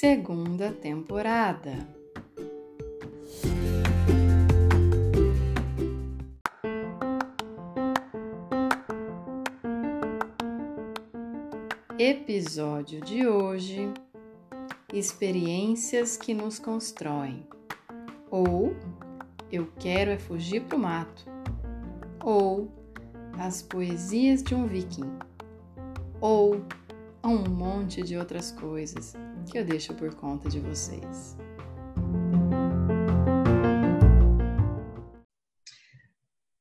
Segunda temporada. Episódio de hoje: Experiências que nos constroem. Ou Eu quero é fugir pro mato. Ou As poesias de um viking. Ou um monte de outras coisas que eu deixo por conta de vocês.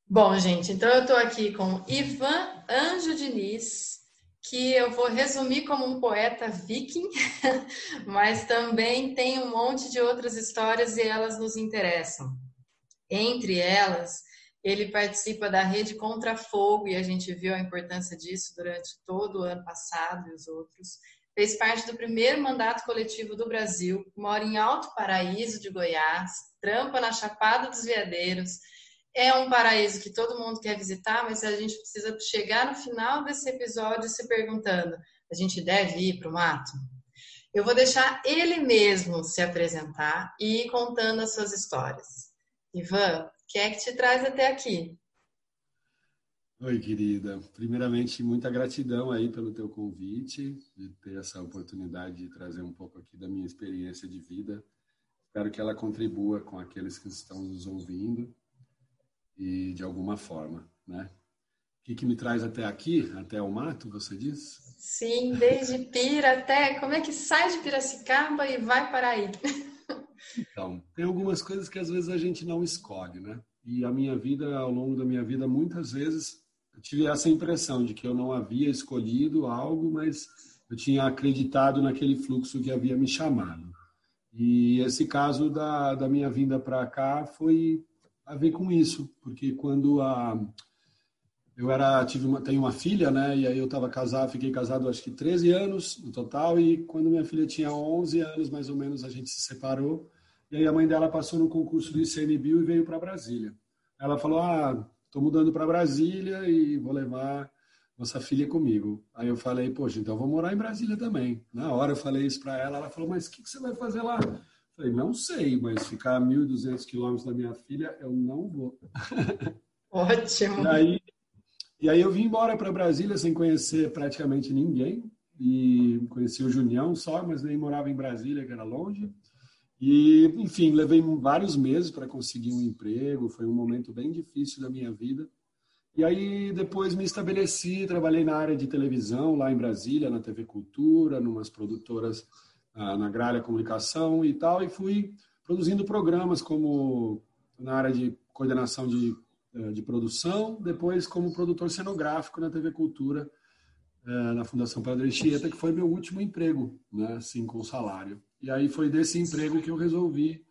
Bom, gente, então eu estou aqui com Ivan Anjo Diniz, que eu vou resumir como um poeta viking, mas também tem um monte de outras histórias e elas nos interessam. Entre elas, ele participa da rede Contra Fogo e a gente viu a importância disso durante todo o ano passado e os outros fez parte do primeiro mandato coletivo do Brasil, mora em Alto Paraíso de Goiás, trampa na Chapada dos Veadeiros. É um paraíso que todo mundo quer visitar, mas a gente precisa chegar no final desse episódio se perguntando: a gente deve ir para o mato? Eu vou deixar ele mesmo se apresentar e ir contando as suas histórias. Ivan, o que é que te traz até aqui? Oi, querida. Primeiramente, muita gratidão aí pelo teu convite, de ter essa oportunidade de trazer um pouco aqui da minha experiência de vida. Espero que ela contribua com aqueles que estão nos ouvindo e de alguma forma, né? O que, que me traz até aqui, até o mato, você diz? Sim, desde Pira até... Como é que sai de Piracicaba e vai para aí? Então, tem algumas coisas que às vezes a gente não escolhe, né? E a minha vida, ao longo da minha vida, muitas vezes eu tive essa impressão de que eu não havia escolhido algo, mas eu tinha acreditado naquele fluxo que havia me chamado. E esse caso da, da minha vinda para cá foi a ver com isso, porque quando a eu era tive uma tenho uma filha, né? E aí eu estava casado, fiquei casado acho que 13 anos no total e quando minha filha tinha 11 anos mais ou menos a gente se separou. E aí a mãe dela passou no concurso do ICMBio e veio para Brasília. Ela falou: "Ah, estou mudando para Brasília e vou levar nossa filha comigo. Aí eu falei, poxa, então vou morar em Brasília também. Na hora eu falei isso para ela, ela falou, mas o que, que, você vai fazer lá? Eu falei, não sei, mas ficar a 1.200 quilômetros da minha filha, eu não vou. Ótimo. e, aí, e aí eu vim embora para Brasília sem conhecer praticamente ninguém. E conheci o Junião só, mas nem morava em Brasília, que era longe. E, enfim, levei vários meses para conseguir um emprego, foi um momento bem difícil da minha vida. E aí depois me estabeleci, trabalhei na área de televisão lá em Brasília, na TV Cultura, numas produtoras ah, na Gralha Comunicação e tal, e fui produzindo programas como na área de coordenação de, de produção, depois como produtor cenográfico na TV Cultura, eh, na Fundação Padre Anchieta, que foi meu último emprego, né, assim, com salário. E aí foi desse emprego que eu resolvi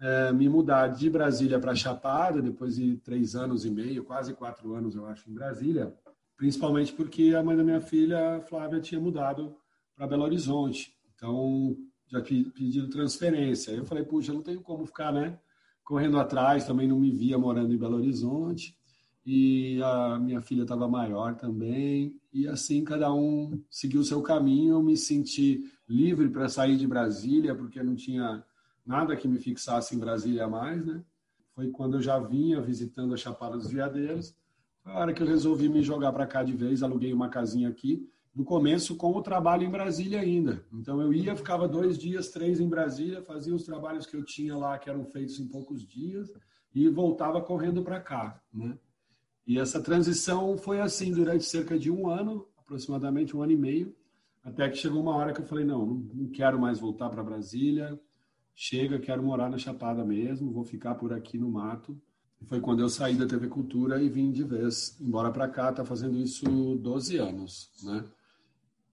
é, me mudar de Brasília para Chapada, depois de três anos e meio, quase quatro anos, eu acho, em Brasília, principalmente porque a mãe da minha filha, Flávia, tinha mudado para Belo Horizonte. Então, já pediram transferência. Eu falei, puxa, não tenho como ficar, né? Correndo atrás, também não me via morando em Belo Horizonte. E a minha filha estava maior também. E assim, cada um seguiu o seu caminho. Eu me senti livre para sair de Brasília, porque não tinha nada que me fixasse em Brasília mais, né? Foi quando eu já vinha visitando a Chapada dos Veadeiros. Foi a hora que eu resolvi me jogar para cá de vez, aluguei uma casinha aqui. No começo, com o trabalho em Brasília ainda. Então, eu ia, ficava dois dias, três em Brasília, fazia os trabalhos que eu tinha lá, que eram feitos em poucos dias, e voltava correndo para cá, né? E essa transição foi assim durante cerca de um ano, aproximadamente um ano e meio. Até que chegou uma hora que eu falei: não, não quero mais voltar para Brasília. Chega, quero morar na Chapada mesmo, vou ficar por aqui no mato. Foi quando eu saí da TV Cultura e vim de vez embora para cá, tá fazendo isso 12 anos, né?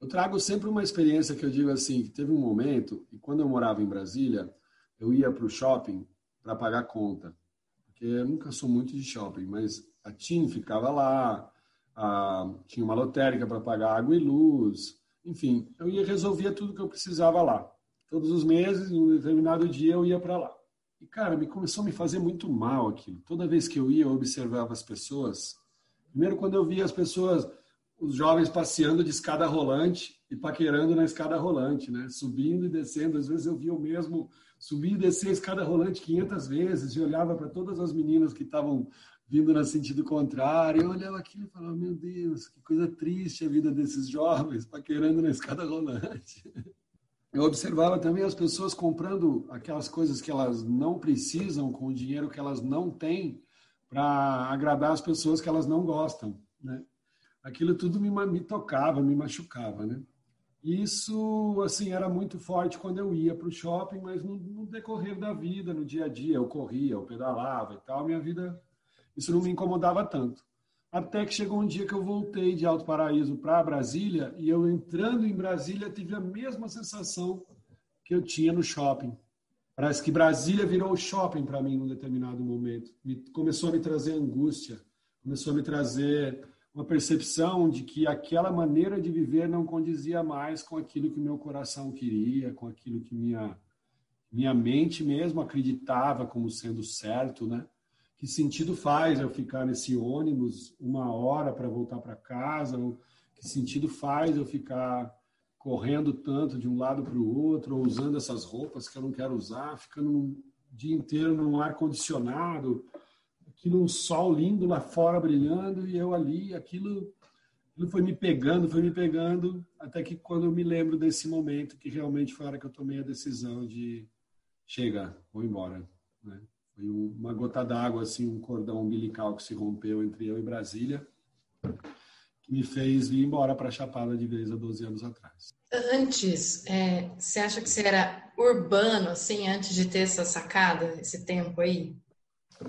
Eu trago sempre uma experiência que eu digo assim, que teve um momento, e quando eu morava em Brasília, eu ia para o shopping para pagar conta. Porque eu nunca sou muito de shopping, mas a TIM ficava lá, a, tinha uma lotérica para pagar água e luz, enfim, eu ia resolvia tudo que eu precisava lá. Todos os meses, em um determinado dia, eu ia para lá. E, cara, me começou a me fazer muito mal aquilo. Toda vez que eu ia, eu observava as pessoas. Primeiro, quando eu via as pessoas os jovens passeando de escada rolante e paquerando na escada rolante, né? Subindo e descendo. Às vezes eu via o mesmo subir e descer a escada rolante 500 vezes e olhava para todas as meninas que estavam vindo no sentido contrário. Eu olhava aquilo e falava: Meu Deus, que coisa triste a vida desses jovens paquerando na escada rolante. Eu observava também as pessoas comprando aquelas coisas que elas não precisam com o dinheiro que elas não têm para agradar as pessoas que elas não gostam, né? Aquilo tudo me, me tocava, me machucava, né? Isso, assim, era muito forte quando eu ia para o shopping, mas no, no, decorrer da vida, no dia a dia, eu corria, eu pedalava e tal, minha vida, isso não me incomodava tanto. Até que chegou um dia que eu voltei de Alto Paraíso para Brasília e eu entrando em Brasília tive a mesma sensação que eu tinha no shopping. Parece que Brasília virou shopping para mim num determinado momento. Me, começou a me trazer angústia, começou a me trazer uma percepção de que aquela maneira de viver não condizia mais com aquilo que meu coração queria, com aquilo que minha minha mente mesmo acreditava como sendo certo, né? Que sentido faz eu ficar nesse ônibus uma hora para voltar para casa? Ou que sentido faz eu ficar correndo tanto de um lado para o outro, ou usando essas roupas que eu não quero usar, ficando um dia inteiro num ar condicionado? Aquilo sol lindo lá fora brilhando e eu ali, aquilo, aquilo foi me pegando, foi me pegando, até que quando eu me lembro desse momento, que realmente foi a hora que eu tomei a decisão de chegar, vou embora. Né? Foi uma gota d'água, assim, um cordão umbilical que se rompeu entre eu e Brasília, que me fez vir embora para Chapada de vez há 12 anos atrás. Antes, é, você acha que você era urbano, assim, antes de ter essa sacada, esse tempo aí?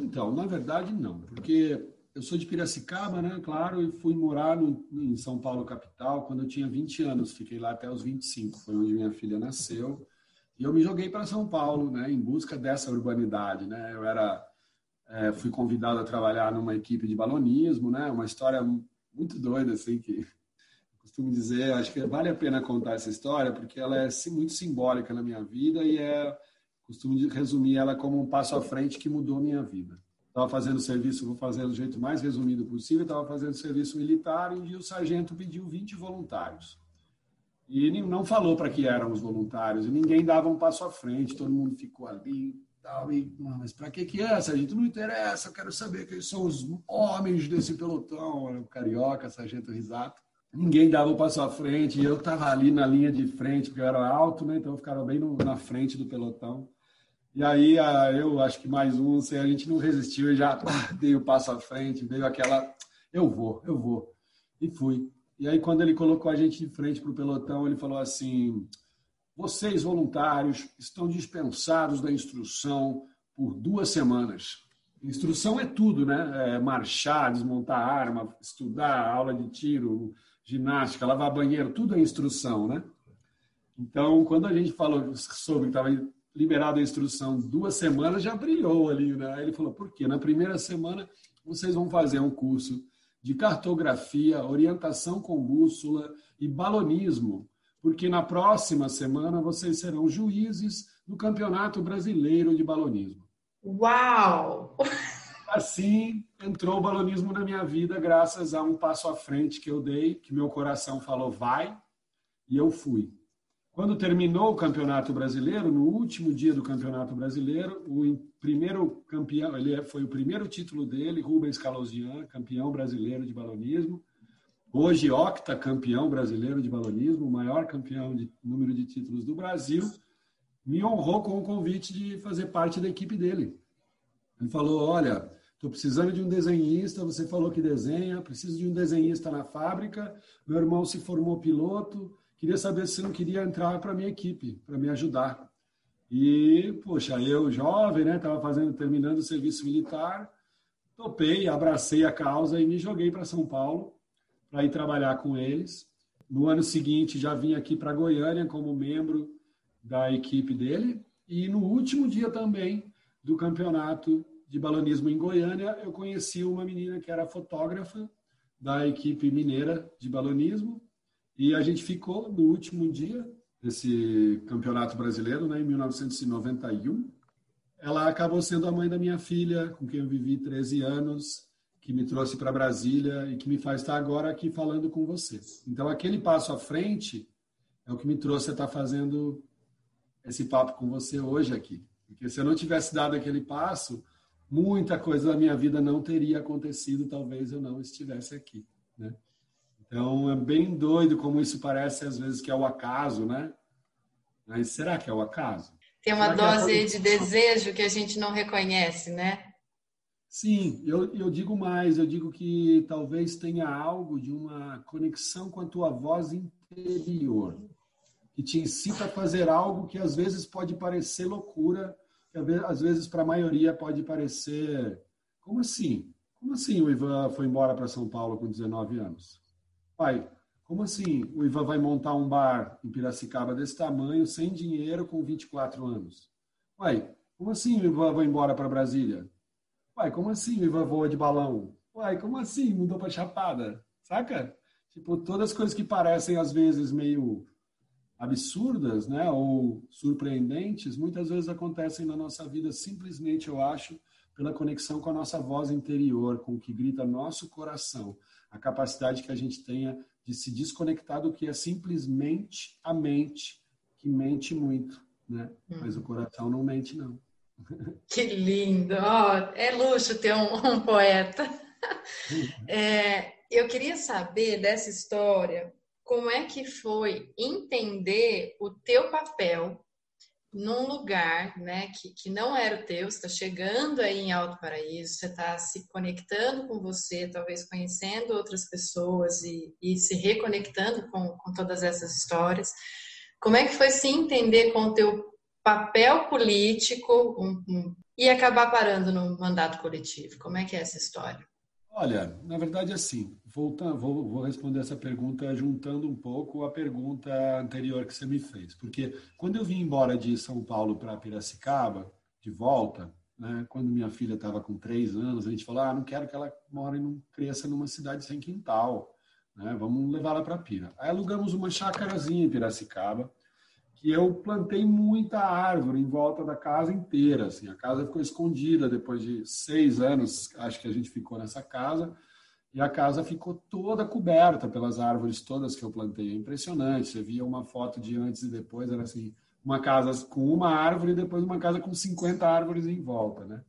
Então, na verdade, não, porque eu sou de Piracicaba, né? Claro, e fui morar no, em São Paulo, capital, quando eu tinha 20 anos. Fiquei lá até os 25, foi onde minha filha nasceu. E eu me joguei para São Paulo, né? Em busca dessa urbanidade, né? Eu era, é, fui convidado a trabalhar numa equipe de balonismo, né? Uma história muito doida, assim, que costumo dizer, acho que vale a pena contar essa história, porque ela é muito simbólica na minha vida e é costumo resumir ela como um passo à frente que mudou minha vida. Estava fazendo serviço, vou fazer do jeito mais resumido possível, estava fazendo serviço militar e um dia o sargento pediu 20 voluntários. E ele não falou para que eram os voluntários, e ninguém dava um passo à frente, todo mundo ficou ali. Tal, e, mas para que, que é, sargento? Não interessa, eu quero saber quem são os homens desse pelotão. O carioca, sargento risato ninguém dava o um passo à frente, e eu estava ali na linha de frente, porque eu era alto, né? então eu ficava bem no, na frente do pelotão. E aí eu acho que mais um, assim, a gente não resistiu e já dei o passo à frente, veio aquela, eu vou, eu vou. E fui. E aí quando ele colocou a gente de frente para o pelotão, ele falou assim, vocês voluntários estão dispensados da instrução por duas semanas. Instrução é tudo, né? É marchar, desmontar arma, estudar, aula de tiro, ginástica, lavar banheiro, tudo é instrução, né? Então, quando a gente falou sobre que estava liberado a instrução duas semanas, já brilhou ali, né? Ele falou, por quê? Na primeira semana, vocês vão fazer um curso de cartografia, orientação com bússola e balonismo, porque na próxima semana vocês serão juízes do Campeonato Brasileiro de Balonismo. Uau! Assim entrou o balonismo na minha vida, graças a um passo à frente que eu dei, que meu coração falou vai, e eu fui. Quando terminou o Campeonato Brasileiro, no último dia do Campeonato Brasileiro, o primeiro campeão, ele é, foi o primeiro título dele, Rubens Calosian, campeão brasileiro de balonismo. Hoje, octa campeão brasileiro de balonismo, o maior campeão de número de títulos do Brasil, me honrou com o convite de fazer parte da equipe dele. Ele falou: Olha, estou precisando de um desenhista. Você falou que desenha, preciso de um desenhista na fábrica. Meu irmão se formou piloto queria saber se você não queria entrar para minha equipe, para me ajudar. E, poxa, eu jovem, né, estava fazendo, terminando o serviço militar, topei, abracei a causa e me joguei para São Paulo para ir trabalhar com eles. No ano seguinte, já vim aqui para Goiânia como membro da equipe dele. E no último dia também do campeonato de balonismo em Goiânia, eu conheci uma menina que era fotógrafa da equipe mineira de balonismo. E a gente ficou no último dia desse campeonato brasileiro, né, em 1991. Ela acabou sendo a mãe da minha filha, com quem eu vivi 13 anos que me trouxe para Brasília e que me faz estar agora aqui falando com você. Então, aquele passo à frente é o que me trouxe a estar fazendo esse papo com você hoje aqui. Porque se eu não tivesse dado aquele passo, muita coisa da minha vida não teria acontecido, talvez eu não estivesse aqui, né? Então, é bem doido como isso parece às vezes que é o acaso, né? Mas será que é o acaso? Tem uma será é dose é de desejo que a gente não reconhece, né? Sim, eu, eu digo mais, eu digo que talvez tenha algo de uma conexão com a tua voz interior, que te incita a fazer algo que às vezes pode parecer loucura, que às vezes para a maioria pode parecer. Como assim? Como assim o Ivan foi embora para São Paulo com 19 anos? Pai, como assim o Ivan vai montar um bar em Piracicaba desse tamanho, sem dinheiro, com 24 anos? Pai, como assim o Ivan vai embora para Brasília? Uai, como assim o Ivan voa de balão? Uai, como assim mudou para Chapada? Saca? Tipo, todas as coisas que parecem às vezes meio absurdas, né, ou surpreendentes, muitas vezes acontecem na nossa vida simplesmente, eu acho, pela conexão com a nossa voz interior, com o que grita nosso coração, a capacidade que a gente tenha de se desconectar do que é simplesmente a mente, que mente muito, né? Mas o uhum. coração não mente não. Que lindo! Oh, é luxo ter um, um poeta. É, eu queria saber dessa história, como é que foi entender o teu papel num lugar né, que, que não era o teu, você está chegando aí em Alto Paraíso, você está se conectando com você, talvez conhecendo outras pessoas e, e se reconectando com, com todas essas histórias. Como é que foi se entender com o teu papel político um, um, e acabar parando no mandato coletivo? Como é que é essa história? Olha, na verdade, assim, voltando, vou, vou, responder essa pergunta juntando um pouco a pergunta anterior que você me fez. Porque quando eu vim embora de São Paulo para Piracicaba, de volta, né, quando minha filha estava com três anos, a gente falou: ah, não quero que ela more, não cresça numa cidade sem quintal, né, vamos levá-la para Pira. Aí alugamos uma chácarazinha em Piracicaba que eu plantei muita árvore em volta da casa inteira. Assim. A casa ficou escondida depois de seis anos, acho que a gente ficou nessa casa, e a casa ficou toda coberta pelas árvores todas que eu plantei. É impressionante. Você via uma foto de antes e depois, era assim, uma casa com uma árvore e depois uma casa com 50 árvores em volta, né?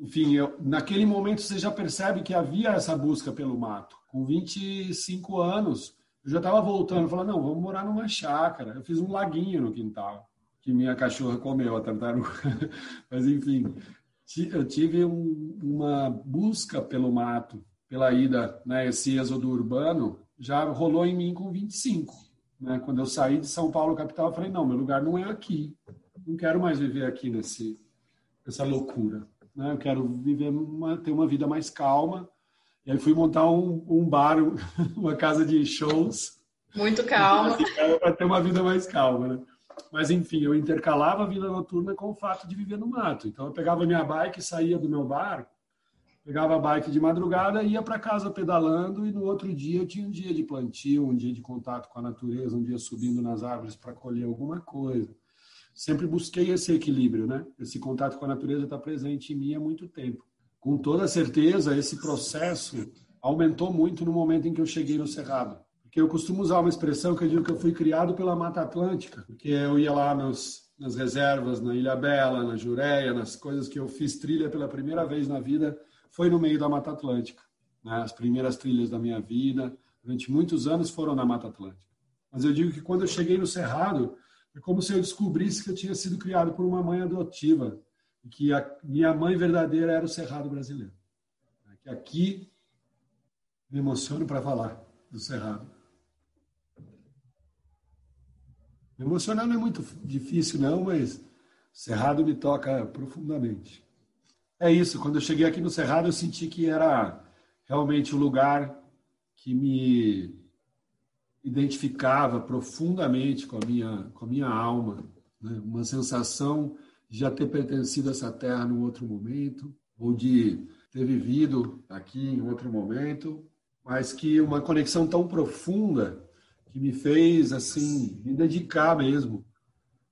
Enfim, eu, naquele momento você já percebe que havia essa busca pelo mato. Com 25 anos, eu já estava voltando, falando, não, vamos morar numa chácara. Eu fiz um laguinho no quintal, que minha cachorra comeu, a tartaruga. Mas, enfim, eu tive um, uma busca pelo mato, pela ida, né, esse êxodo urbano, já rolou em mim com 25. Né? Quando eu saí de São Paulo, capital, eu falei, não, meu lugar não é aqui. Não quero mais viver aqui nesse, nessa loucura. Né? Eu quero viver uma, ter uma vida mais calma, e aí fui montar um, um bar, uma casa de shows. Muito calma. Para ter uma vida mais calma, né? Mas, enfim, eu intercalava a vida noturna com o fato de viver no mato. Então, eu pegava minha bike, saía do meu bar, pegava a bike de madrugada, ia para casa pedalando e no outro dia eu tinha um dia de plantio, um dia de contato com a natureza, um dia subindo nas árvores para colher alguma coisa. Sempre busquei esse equilíbrio, né? Esse contato com a natureza está presente em mim há muito tempo com toda certeza, esse processo aumentou muito no momento em que eu cheguei no Cerrado. Porque eu costumo usar uma expressão que eu digo que eu fui criado pela Mata Atlântica, porque eu ia lá nos, nas reservas, na Ilha Bela, na Jureia, nas coisas que eu fiz trilha pela primeira vez na vida, foi no meio da Mata Atlântica. Né? As primeiras trilhas da minha vida, durante muitos anos, foram na Mata Atlântica. Mas eu digo que quando eu cheguei no Cerrado, é como se eu descobrisse que eu tinha sido criado por uma mãe adotiva, que a minha mãe verdadeira era o Cerrado brasileiro. Que aqui me emociono para falar do Cerrado. Me emocionar não é muito difícil, não, mas Cerrado me toca profundamente. é isso. Quando eu cheguei aqui no Cerrado, eu senti que era realmente o lugar que me identificava profundamente com a minha, com a minha alma. Né? Uma sensação já ter pertencido a essa terra num outro momento, ou de ter vivido aqui em outro momento, mas que uma conexão tão profunda que me fez assim me dedicar mesmo,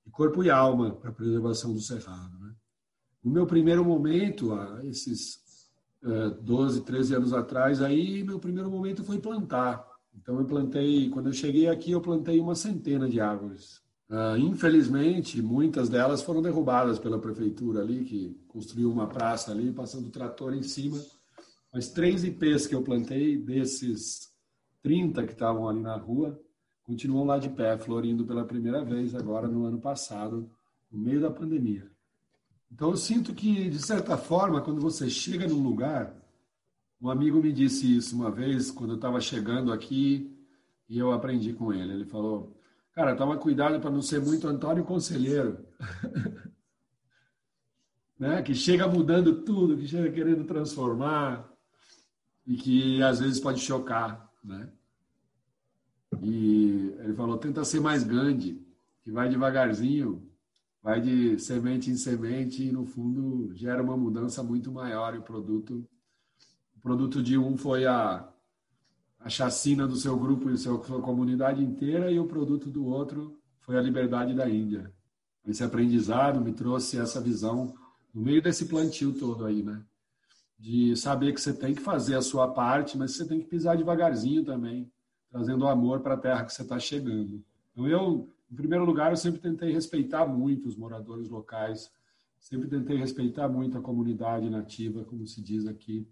de corpo e alma, para a preservação do cerrado. Né? No meu primeiro momento, há esses 12, é, 13 anos atrás, aí meu primeiro momento foi plantar. Então eu plantei, quando eu cheguei aqui, eu plantei uma centena de árvores. Uh, infelizmente, muitas delas foram derrubadas pela prefeitura ali, que construiu uma praça ali, passando o trator em cima. Mas três IPs que eu plantei, desses 30 que estavam ali na rua, continuam lá de pé, florindo pela primeira vez agora no ano passado, no meio da pandemia. Então eu sinto que, de certa forma, quando você chega num lugar, um amigo me disse isso uma vez, quando eu estava chegando aqui, e eu aprendi com ele. Ele falou, cara, toma cuidado para não ser muito Antônio Conselheiro. né? Que chega mudando tudo, que chega querendo transformar e que às vezes pode chocar, né? E ele falou, tenta ser mais grande, que vai devagarzinho, vai de semente em semente e no fundo gera uma mudança muito maior e o produto o produto de um foi a a chacina do seu grupo e sua comunidade inteira e o produto do outro foi a liberdade da Índia. Esse aprendizado me trouxe essa visão no meio desse plantio todo aí, né? De saber que você tem que fazer a sua parte, mas você tem que pisar devagarzinho também, trazendo amor para a terra que você está chegando. Então eu em primeiro lugar, eu sempre tentei respeitar muito os moradores locais, sempre tentei respeitar muito a comunidade nativa, como se diz aqui.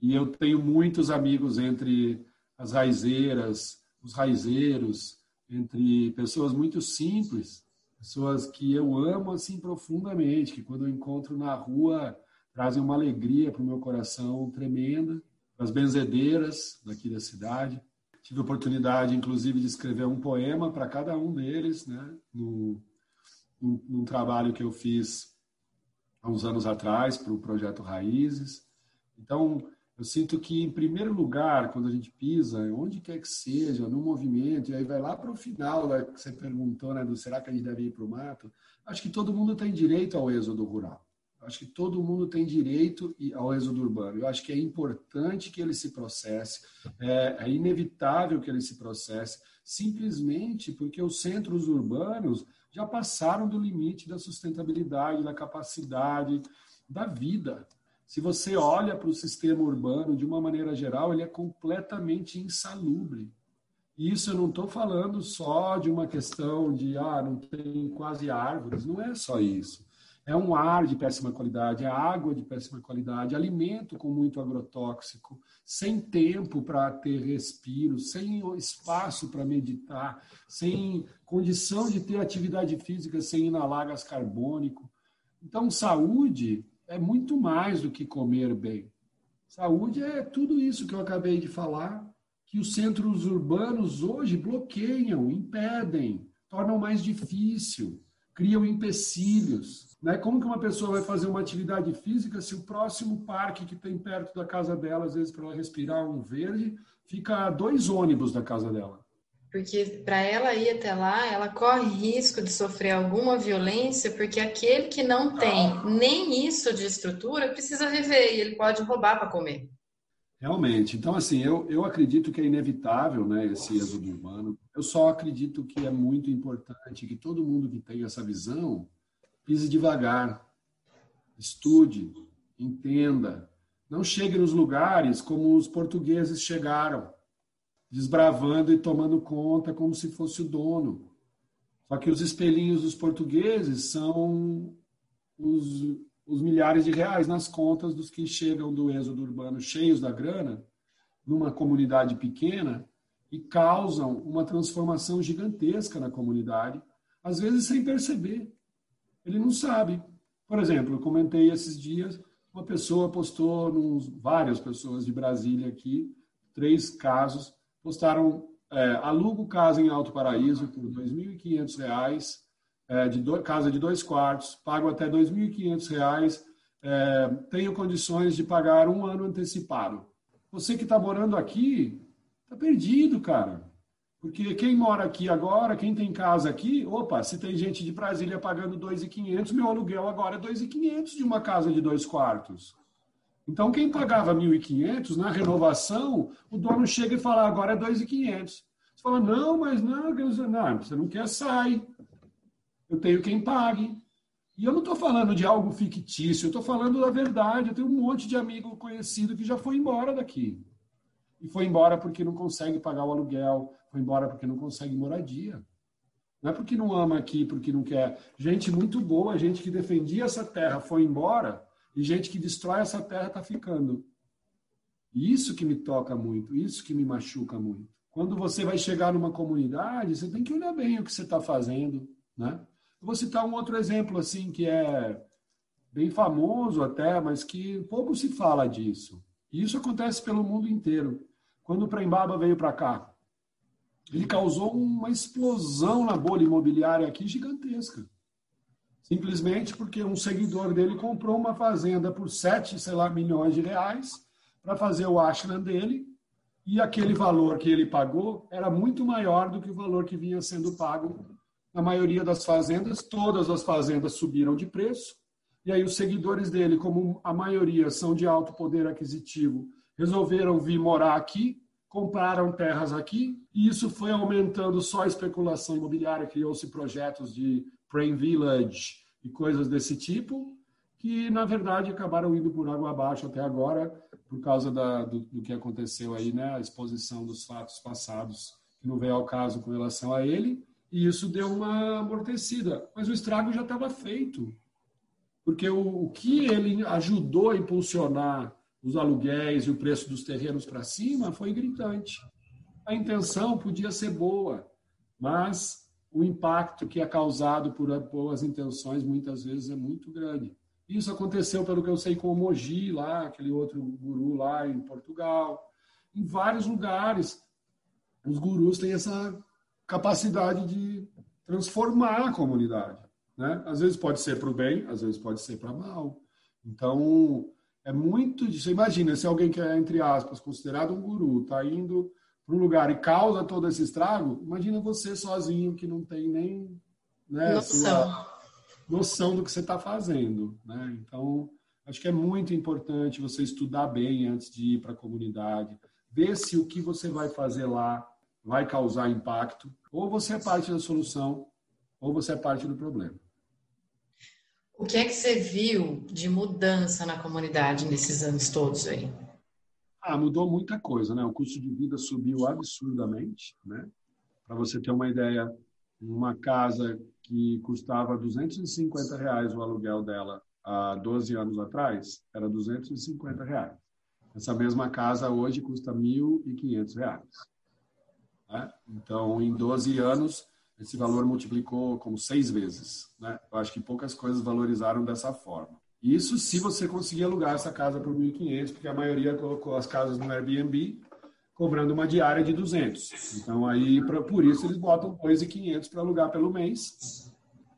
E eu tenho muitos amigos entre as raizeiras, os raizeiros, entre pessoas muito simples, pessoas que eu amo assim profundamente, que quando eu encontro na rua trazem uma alegria para o meu coração tremenda, as benzedeiras daqui da cidade. Tive a oportunidade, inclusive, de escrever um poema para cada um deles, né? No, num, num, trabalho que eu fiz há uns anos atrás para o projeto Raízes. Então, eu sinto que, em primeiro lugar, quando a gente pisa, onde quer que seja, no movimento, e aí vai lá para o final, né, que você perguntou, né, do será que a gente deve ir para o mato? Acho que todo mundo tem direito ao êxodo rural. Acho que todo mundo tem direito ao êxodo urbano. Eu acho que é importante que ele se processe, é, é inevitável que ele se processe, simplesmente porque os centros urbanos já passaram do limite da sustentabilidade, da capacidade da vida. Se você olha para o sistema urbano de uma maneira geral, ele é completamente insalubre. E isso eu não estou falando só de uma questão de ah, não tem quase árvores, não é só isso. É um ar de péssima qualidade, é água de péssima qualidade, alimento com muito agrotóxico, sem tempo para ter respiro, sem espaço para meditar, sem condição de ter atividade física sem inalar gás carbônico. Então, saúde é muito mais do que comer bem. Saúde é tudo isso que eu acabei de falar, que os centros urbanos hoje bloqueiam, impedem, tornam mais difícil criam empecilhos. Né? Como que uma pessoa vai fazer uma atividade física se o próximo parque que tem perto da casa dela, às vezes para ela respirar um verde, fica a dois ônibus da casa dela? Porque para ela ir até lá, ela corre risco de sofrer alguma violência, porque aquele que não tem nem isso de estrutura precisa viver e ele pode roubar para comer. Realmente. Então, assim, eu, eu acredito que é inevitável né, esse êxodo urbano. Eu só acredito que é muito importante que todo mundo que tem essa visão pise devagar, estude, entenda. Não chegue nos lugares como os portugueses chegaram, desbravando e tomando conta como se fosse o dono. Só que os espelhinhos dos portugueses são os os milhares de reais nas contas dos que chegam do êxodo urbano cheios da grana, numa comunidade pequena, e causam uma transformação gigantesca na comunidade, às vezes sem perceber. Ele não sabe. Por exemplo, eu comentei esses dias, uma pessoa postou, nos, várias pessoas de Brasília aqui, três casos, postaram é, alugo casa em Alto Paraíso por R$ 2.500 é, de do, casa de dois quartos, pago até R$ 2.500 é, tenho condições de pagar um ano antecipado. Você que está morando aqui, está perdido, cara. Porque quem mora aqui agora, quem tem casa aqui, opa, se tem gente de Brasília pagando 2.500, meu aluguel agora é 2.500 de uma casa de dois quartos. Então, quem pagava 1.500 na renovação, o dono chega e fala, agora é 2.500. Você fala, não, mas não, não, você não quer, sai. Eu tenho quem pague. E eu não estou falando de algo fictício, eu estou falando da verdade. Eu tenho um monte de amigo conhecido que já foi embora daqui. E foi embora porque não consegue pagar o aluguel, foi embora porque não consegue moradia. Não é porque não ama aqui, porque não quer. Gente muito boa, gente que defendia essa terra foi embora, e gente que destrói essa terra está ficando. Isso que me toca muito, isso que me machuca muito. Quando você vai chegar numa comunidade, você tem que olhar bem o que você está fazendo. Né? Eu vou citar um outro exemplo assim que é bem famoso até, mas que pouco se fala disso. E isso acontece pelo mundo inteiro. Quando o Prembaba veio para cá, ele causou uma explosão na bolha imobiliária aqui gigantesca. Simplesmente porque um seguidor dele comprou uma fazenda por 7, sei lá, milhões de reais para fazer o ashram dele e aquele valor que ele pagou era muito maior do que o valor que vinha sendo pago na maioria das fazendas. Todas as fazendas subiram de preço e aí os seguidores dele, como a maioria são de alto poder aquisitivo, resolveram vir morar aqui compraram terras aqui e isso foi aumentando só a especulação imobiliária, criou-se projetos de Prime Village e coisas desse tipo, que na verdade acabaram indo por água abaixo até agora, por causa da, do, do, que aconteceu aí, né, a exposição dos fatos passados, que não veio ao caso com relação a ele, e isso deu uma amortecida. Mas o estrago já estava feito, porque o, o que ele ajudou a impulsionar os aluguéis e o preço dos terrenos para cima foi gritante. A intenção podia ser boa, mas o impacto que é causado por boas intenções muitas vezes é muito grande. Isso aconteceu, pelo que eu sei, com o Mogi, lá, aquele outro guru lá em Portugal. Em vários lugares, os gurus têm essa capacidade de transformar a comunidade. Né? Às vezes pode ser para o bem, às vezes pode ser para mal. Então, é muito. Você imagina, se alguém que é, entre aspas, considerado um guru, está indo para um lugar e causa todo esse estrago, imagina você sozinho que não tem nem né, noção. noção do que você está fazendo. Né? Então, acho que é muito importante você estudar bem antes de ir para a comunidade, ver se o que você vai fazer lá vai causar impacto, ou você é parte da solução, ou você é parte do problema. O que é que você viu de mudança na comunidade nesses anos todos aí? Ah, mudou muita coisa, né? O custo de vida subiu absurdamente, né? Para você ter uma ideia, uma casa que custava 250 reais o aluguel dela há 12 anos atrás, era 250 reais. Essa mesma casa hoje custa 1.500 reais. Né? Então, em 12 anos, esse valor multiplicou como seis vezes. Né? Eu acho que poucas coisas valorizaram dessa forma. Isso se você conseguir alugar essa casa por 1.500, porque a maioria colocou as casas no Airbnb cobrando uma diária de 200. Então aí pra, por isso eles botam 2.500 para alugar pelo mês,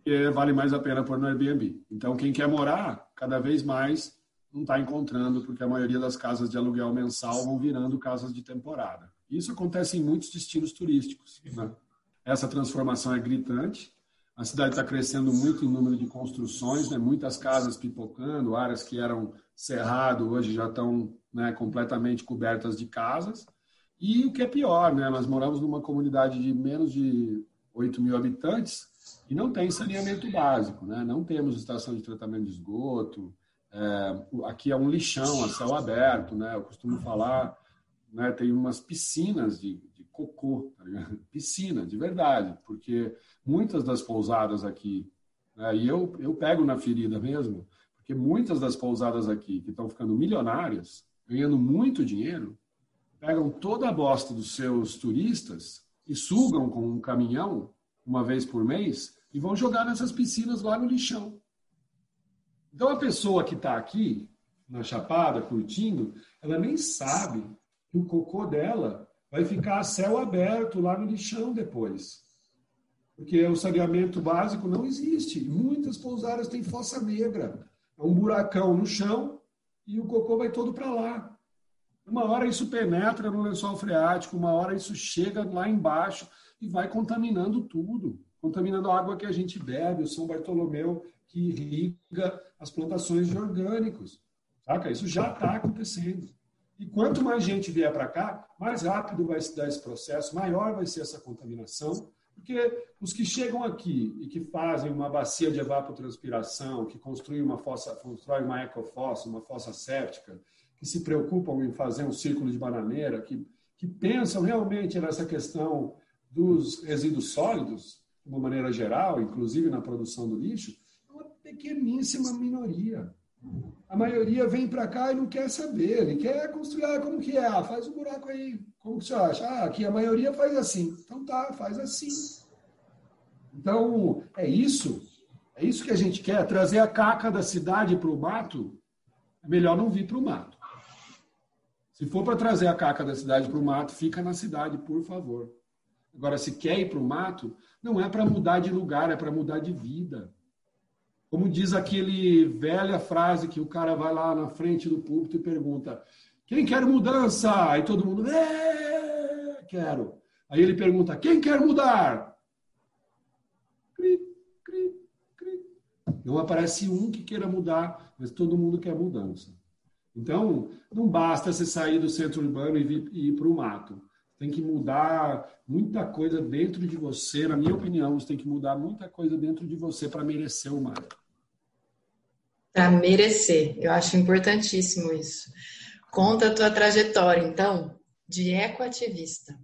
que vale mais a pena pôr no Airbnb. Então quem quer morar, cada vez mais não está encontrando, porque a maioria das casas de aluguel mensal vão virando casas de temporada. Isso acontece em muitos destinos turísticos. Né? Essa transformação é gritante. A cidade está crescendo muito em número de construções, né? muitas casas pipocando, áreas que eram cerrado hoje já estão né, completamente cobertas de casas. E o que é pior, né? nós moramos numa comunidade de menos de 8 mil habitantes e não tem saneamento básico, né? não temos estação de tratamento de esgoto, é, aqui é um lixão a céu aberto, né? eu costumo falar, né, tem umas piscinas de, cocô, tá piscina, de verdade, porque muitas das pousadas aqui, né, e eu, eu pego na ferida mesmo, porque muitas das pousadas aqui que estão ficando milionárias, ganhando muito dinheiro, pegam toda a bosta dos seus turistas e sugam com um caminhão uma vez por mês e vão jogar nessas piscinas lá no lixão. Então a pessoa que está aqui na Chapada curtindo, ela nem sabe que o cocô dela vai ficar a céu aberto lá no lixão depois. Porque o saneamento básico não existe. Muitas pousadas têm fossa negra. É um buracão no chão e o cocô vai todo para lá. Uma hora isso penetra no lençol freático, uma hora isso chega lá embaixo e vai contaminando tudo. Contaminando a água que a gente bebe, o São Bartolomeu que irriga as plantações de orgânicos. Saca? Isso já está acontecendo. E quanto mais gente vier para cá, mais rápido vai se dar esse processo, maior vai ser essa contaminação, porque os que chegam aqui e que fazem uma bacia de evapotranspiração, que construem uma fossa, constrói uma ecofossa, uma fossa séptica, que se preocupam em fazer um círculo de bananeira, que, que pensam realmente nessa questão dos resíduos sólidos, de uma maneira geral, inclusive na produção do lixo, é uma pequeníssima minoria. A maioria vem para cá e não quer saber, ele quer construir, ah, como que é? Ah, faz um buraco aí, como você acha? Ah, aqui a maioria faz assim. Então tá, faz assim. Então, é isso. É isso que a gente quer, trazer a caca da cidade para o mato. É melhor não vir para o mato. Se for para trazer a caca da cidade para o mato, fica na cidade, por favor. Agora, se quer ir para o mato, não é para mudar de lugar, é para mudar de vida. Como diz aquele velha frase que o cara vai lá na frente do púlpito e pergunta: Quem quer mudança? Aí todo mundo, é, quero. Aí ele pergunta: Quem quer mudar? Cri, cri, cri. Não aparece um que queira mudar, mas todo mundo quer mudança. Então, não basta você sair do centro urbano e, vir, e ir para o mato. Tem que mudar muita coisa dentro de você, na minha opinião, você tem que mudar muita coisa dentro de você para merecer o mato. Para merecer, eu acho importantíssimo isso. Conta a tua trajetória, então, de ecoativista.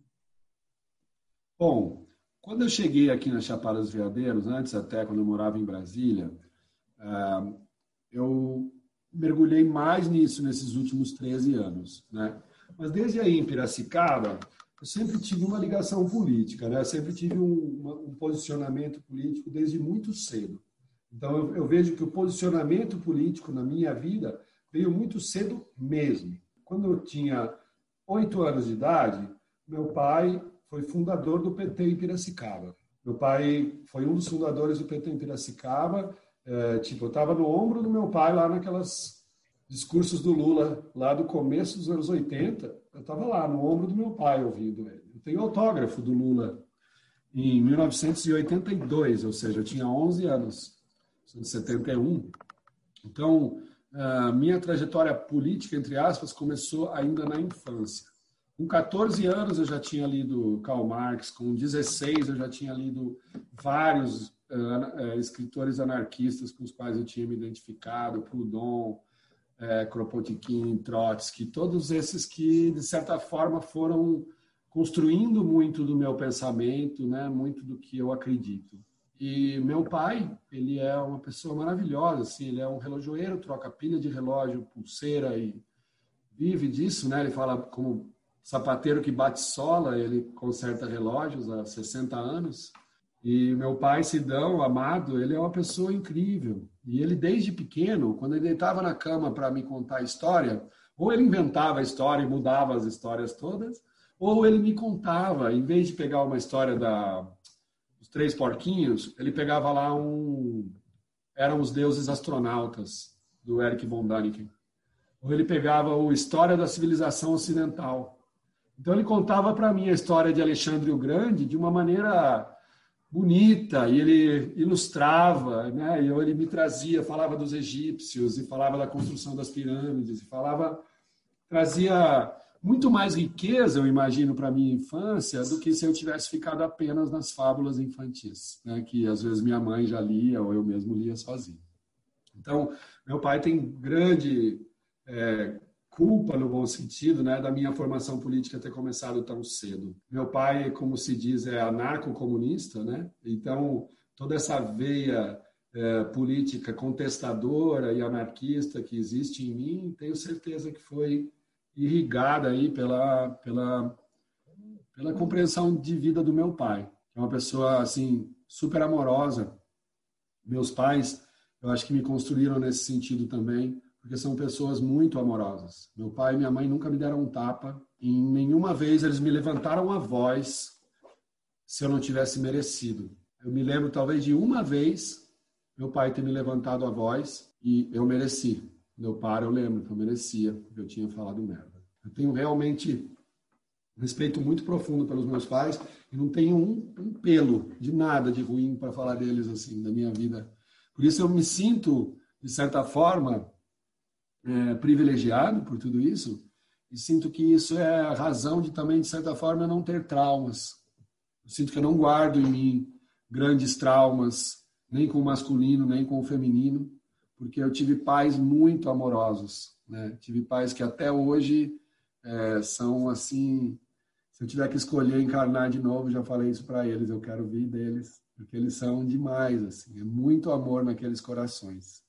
Bom, quando eu cheguei aqui na Chapada dos Veadeiros, antes até quando eu morava em Brasília, ah, eu mergulhei mais nisso nesses últimos 13 anos, né? Mas desde aí em Piracicaba, eu sempre tive uma ligação política, né? Eu sempre tive um, um posicionamento político desde muito cedo. Então eu, eu vejo que o posicionamento político na minha vida veio muito cedo mesmo. Quando eu tinha oito anos de idade, meu pai foi fundador do PT em Piracicaba. Meu pai foi um dos fundadores do PT em Piracicaba é, tipo, eu estava no ombro do meu pai lá naquelas discursos do Lula, lá do começo dos anos 80. Eu estava lá no ombro do meu pai ouvindo ele. Eu tenho autógrafo do Lula em 1982, ou seja, eu tinha 11 anos, em 71. Então, a minha trajetória política, entre aspas, começou ainda na infância. Com 14 anos eu já tinha lido Karl Marx, com 16 eu já tinha lido vários uh, escritores anarquistas com os quais eu tinha me identificado, Proudhon, uh, Kropotkin, Trotsky, todos esses que, de certa forma, foram construindo muito do meu pensamento, né, muito do que eu acredito. E meu pai, ele é uma pessoa maravilhosa, assim, ele é um relojoeiro, troca pilha de relógio, pulseira e vive disso, né? Ele fala como sapateiro que bate sola, ele conserta relógios há 60 anos. E meu pai, Sidão, amado, ele é uma pessoa incrível. E ele, desde pequeno, quando ele deitava na cama para me contar a história, ou ele inventava a história e mudava as histórias todas, ou ele me contava, em vez de pegar uma história da, três porquinhos, ele pegava lá um. Eram os deuses astronautas, do Eric von Däniken. Ou ele pegava o História da Civilização Ocidental. Então ele contava para mim a história de Alexandre o Grande de uma maneira bonita e ele ilustrava, né? E ele me trazia, falava dos egípcios e falava da construção das pirâmides e falava trazia muito mais riqueza, eu imagino, para minha infância do que se eu tivesse ficado apenas nas fábulas infantis, né? Que às vezes minha mãe já lia ou eu mesmo lia sozinho. Então, meu pai tem grande é, culpa, no bom sentido, né, da minha formação política ter começado tão cedo. Meu pai, como se diz, é anarco-comunista, né? Então, toda essa veia é, política contestadora e anarquista que existe em mim, tenho certeza que foi irrigada aí pela, pela, pela compreensão de vida do meu pai, é uma pessoa, assim, super amorosa. Meus pais, eu acho que me construíram nesse sentido também, porque são pessoas muito amorosas. Meu pai e minha mãe nunca me deram um tapa, e nenhuma vez eles me levantaram a voz se eu não tivesse merecido. Eu me lembro talvez de uma vez meu pai ter me levantado a voz E eu mereci. Meu pai, eu lembro que eu merecia, porque eu tinha falado merda. Eu tenho realmente respeito muito profundo pelos meus pais e não tenho um, um pelo de nada de ruim para falar deles assim, da minha vida. Por isso eu me sinto, de certa forma, é, privilegiado por tudo isso e sinto que isso é a razão de também, de certa forma, não ter traumas. Eu sinto que eu não guardo em mim grandes traumas, nem com o masculino, nem com o feminino, porque eu tive pais muito amorosos. Né? Tive pais que até hoje é, são assim. Se eu tiver que escolher encarnar de novo, já falei isso para eles, eu quero vir deles, porque eles são demais. assim É muito amor naqueles corações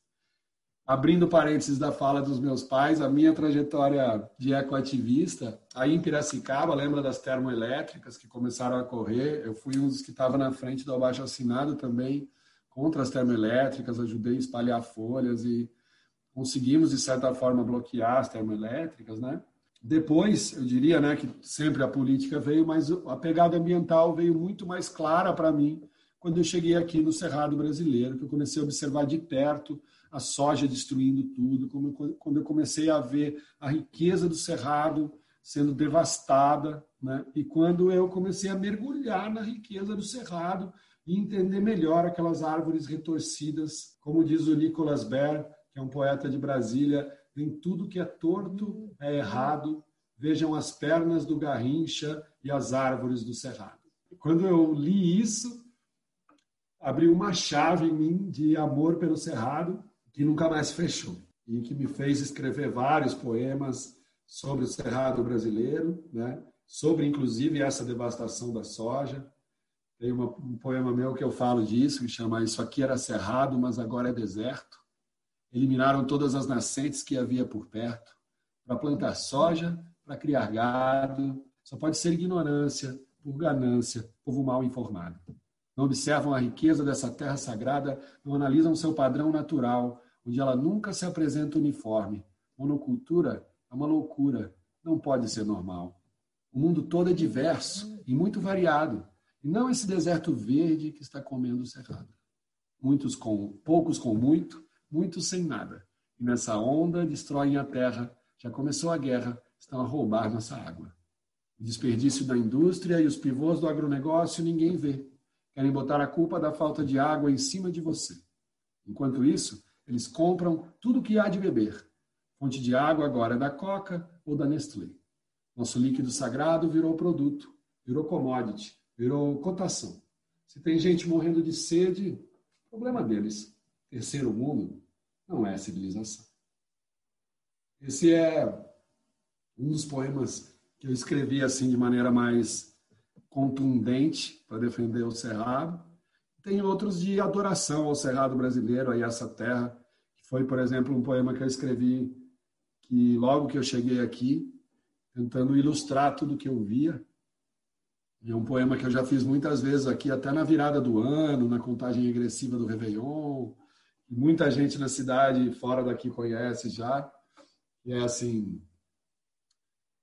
abrindo parênteses da fala dos meus pais, a minha trajetória de ecoativista, aí em Piracicaba, lembra das termoelétricas que começaram a correr? Eu fui um dos que estava na frente do abaixo assinado também contra as termoelétricas, ajudei a espalhar folhas e conseguimos, de certa forma, bloquear as termoelétricas, né? Depois, eu diria né, que sempre a política veio, mas a pegada ambiental veio muito mais clara para mim quando eu cheguei aqui no Cerrado Brasileiro, que eu comecei a observar de perto a soja destruindo tudo, quando eu comecei a ver a riqueza do cerrado sendo devastada, né? e quando eu comecei a mergulhar na riqueza do cerrado e entender melhor aquelas árvores retorcidas, como diz o Nicolas Baer, que é um poeta de Brasília, nem tudo que é torto é errado, vejam as pernas do garrincha e as árvores do cerrado. Quando eu li isso, abriu uma chave em mim de amor pelo cerrado que nunca mais fechou e que me fez escrever vários poemas sobre o cerrado brasileiro, né? sobre inclusive essa devastação da soja. Tem uma, um poema meu que eu falo disso, que chama Isso aqui era cerrado, mas agora é deserto. Eliminaram todas as nascentes que havia por perto para plantar soja, para criar gado. Só pode ser ignorância, por ganância, povo mal informado não observam a riqueza dessa terra sagrada, não analisam seu padrão natural, onde ela nunca se apresenta uniforme. Monocultura é uma loucura, não pode ser normal. O mundo todo é diverso e muito variado, e não esse deserto verde que está comendo o cerrado. Muitos com poucos com muito, muitos sem nada. E nessa onda destroem a terra. Já começou a guerra, estão a roubar nossa água. O desperdício da indústria e os pivôs do agronegócio ninguém vê. Querem botar a culpa da falta de água em cima de você. Enquanto isso, eles compram tudo o que há de beber. Fonte de água agora é da Coca ou da Nestlé. Nosso líquido sagrado virou produto, virou commodity, virou cotação. Se tem gente morrendo de sede, problema deles. Terceiro mundo não é civilização. Esse é um dos poemas que eu escrevi assim de maneira mais contundente para defender o Cerrado. Tem outros de adoração ao Cerrado brasileiro, a essa terra, que foi, por exemplo, um poema que eu escrevi que logo que eu cheguei aqui, tentando ilustrar tudo que eu via. É um poema que eu já fiz muitas vezes aqui, até na virada do ano, na contagem regressiva do Réveillon. Muita gente na cidade fora daqui conhece já. É assim,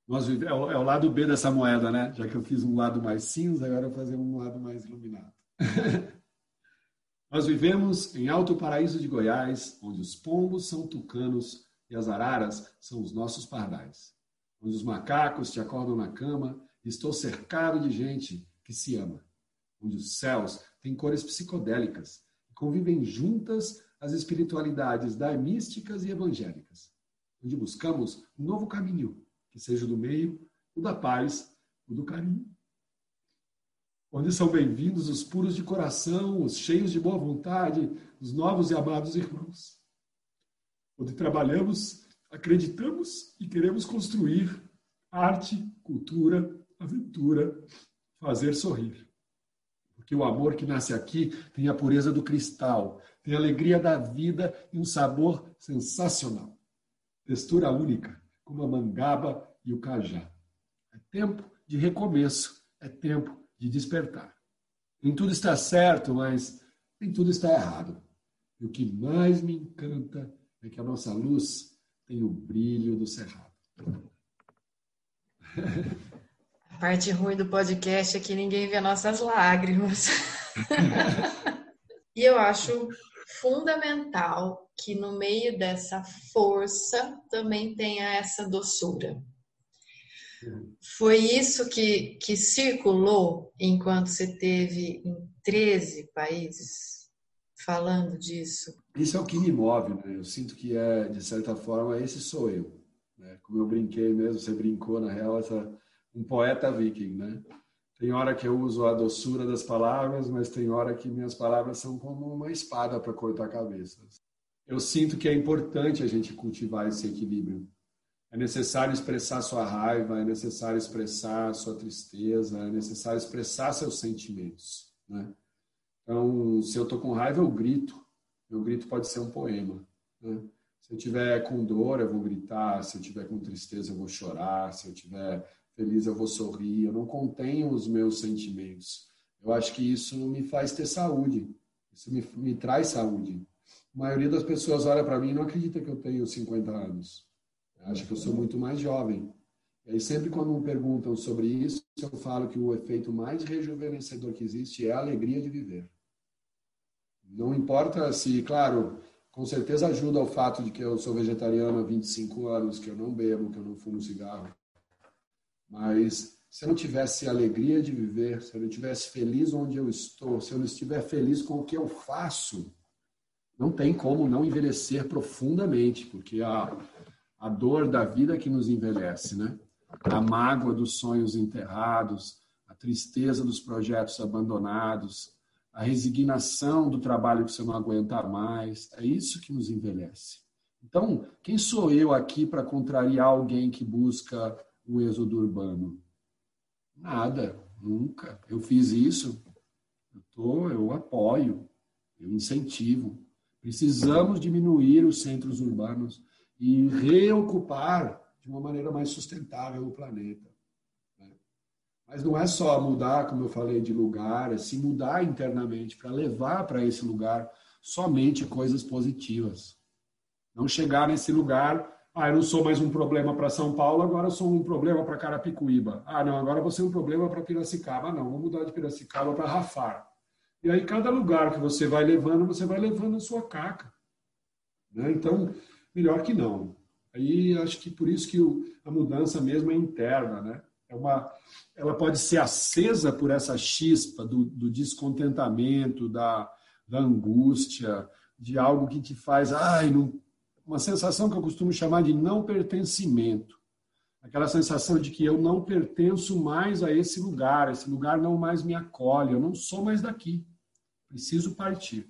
nós é, o, é o lado B dessa moeda, né? Já que eu fiz um lado mais cinza, agora eu vou fazer um lado mais iluminado. Nós vivemos em Alto Paraíso de Goiás, onde os pombos são tucanos e as araras são os nossos pardais. Onde os macacos te acordam na cama estou cercado de gente que se ama. Onde os céus têm cores psicodélicas e convivem juntas as espiritualidades daimísticas e evangélicas. Onde buscamos um novo caminho que seja do meio, o da paz, o do carinho. Onde são bem-vindos os puros de coração, os cheios de boa vontade, os novos e amados irmãos. Onde trabalhamos, acreditamos e queremos construir arte, cultura, aventura, fazer sorrir. Porque o amor que nasce aqui tem a pureza do cristal, tem a alegria da vida e um sabor sensacional. Textura única, como a mangaba e o cajá. É tempo de recomeço, é tempo de despertar. Nem tudo está certo, mas nem tudo está errado. E o que mais me encanta é que a nossa luz tem o brilho do cerrado. A parte ruim do podcast é que ninguém vê nossas lágrimas. e eu acho fundamental que no meio dessa força também tenha essa doçura. Foi isso que, que circulou enquanto você teve em 13 países falando disso? Isso é o que me move, né? Eu sinto que é, de certa forma, esse sou eu. Né? Como eu brinquei mesmo, você brincou, na real, essa, um poeta viking, né? Tem hora que eu uso a doçura das palavras, mas tem hora que minhas palavras são como uma espada para cortar cabeças. Eu sinto que é importante a gente cultivar esse equilíbrio. É necessário expressar sua raiva, é necessário expressar sua tristeza, é necessário expressar seus sentimentos, né? Então, se eu estou com raiva, eu grito. Meu grito pode ser um poema. Né? Se eu tiver com dor, eu vou gritar. Se eu tiver com tristeza, eu vou chorar. Se eu tiver feliz, eu vou sorrir. Eu não contenho os meus sentimentos. Eu acho que isso me faz ter saúde. Isso me, me traz saúde. A maioria das pessoas olha para mim e não acredita que eu tenho 50 anos. Acha que eu sou muito mais jovem. E aí, sempre quando me perguntam sobre isso, eu falo que o efeito mais rejuvenescedor que existe é a alegria de viver. Não importa se, claro, com certeza ajuda o fato de que eu sou vegetariano há 25 anos, que eu não bebo, que eu não fumo cigarro. Mas se eu não tivesse alegria de viver, se eu não tivesse feliz onde eu estou, se eu não estiver feliz com o que eu faço, não tem como não envelhecer profundamente, porque a, a dor da vida que nos envelhece, né? A mágoa dos sonhos enterrados, a tristeza dos projetos abandonados, a resignação do trabalho que você não aguenta mais, é isso que nos envelhece. Então, quem sou eu aqui para contrariar alguém que busca o êxodo urbano? Nada, nunca. Eu fiz isso, eu, tô, eu apoio, eu incentivo. Precisamos diminuir os centros urbanos e reocupar de uma maneira mais sustentável o planeta. Né? Mas não é só mudar, como eu falei, de lugar, é se mudar internamente para levar para esse lugar somente coisas positivas. Não chegar nesse lugar ah, eu não sou mais um problema para São Paulo, agora eu sou um problema para Carapicuíba. Ah, não, agora você é um problema para Piracicaba. Não, vou mudar de Piracicaba para Rafar. E aí, cada lugar que você vai levando, você vai levando a sua caca. Né? Então, melhor que não. Aí, acho que por isso que a mudança mesmo é interna, né? É uma, ela pode ser acesa por essa chispa do, do descontentamento, da, da angústia, de algo que te faz, ai, não uma sensação que eu costumo chamar de não pertencimento. Aquela sensação de que eu não pertenço mais a esse lugar, esse lugar não mais me acolhe, eu não sou mais daqui. Preciso partir.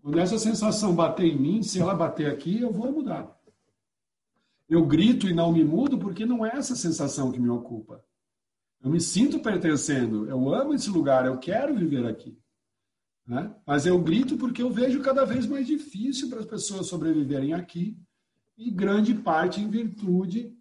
Quando essa sensação bater em mim, se ela bater aqui, eu vou mudar. Eu grito e não me mudo porque não é essa sensação que me ocupa. Eu me sinto pertencendo, eu amo esse lugar, eu quero viver aqui. Né? Mas eu grito porque eu vejo cada vez mais difícil para as pessoas sobreviverem aqui, e grande parte em virtude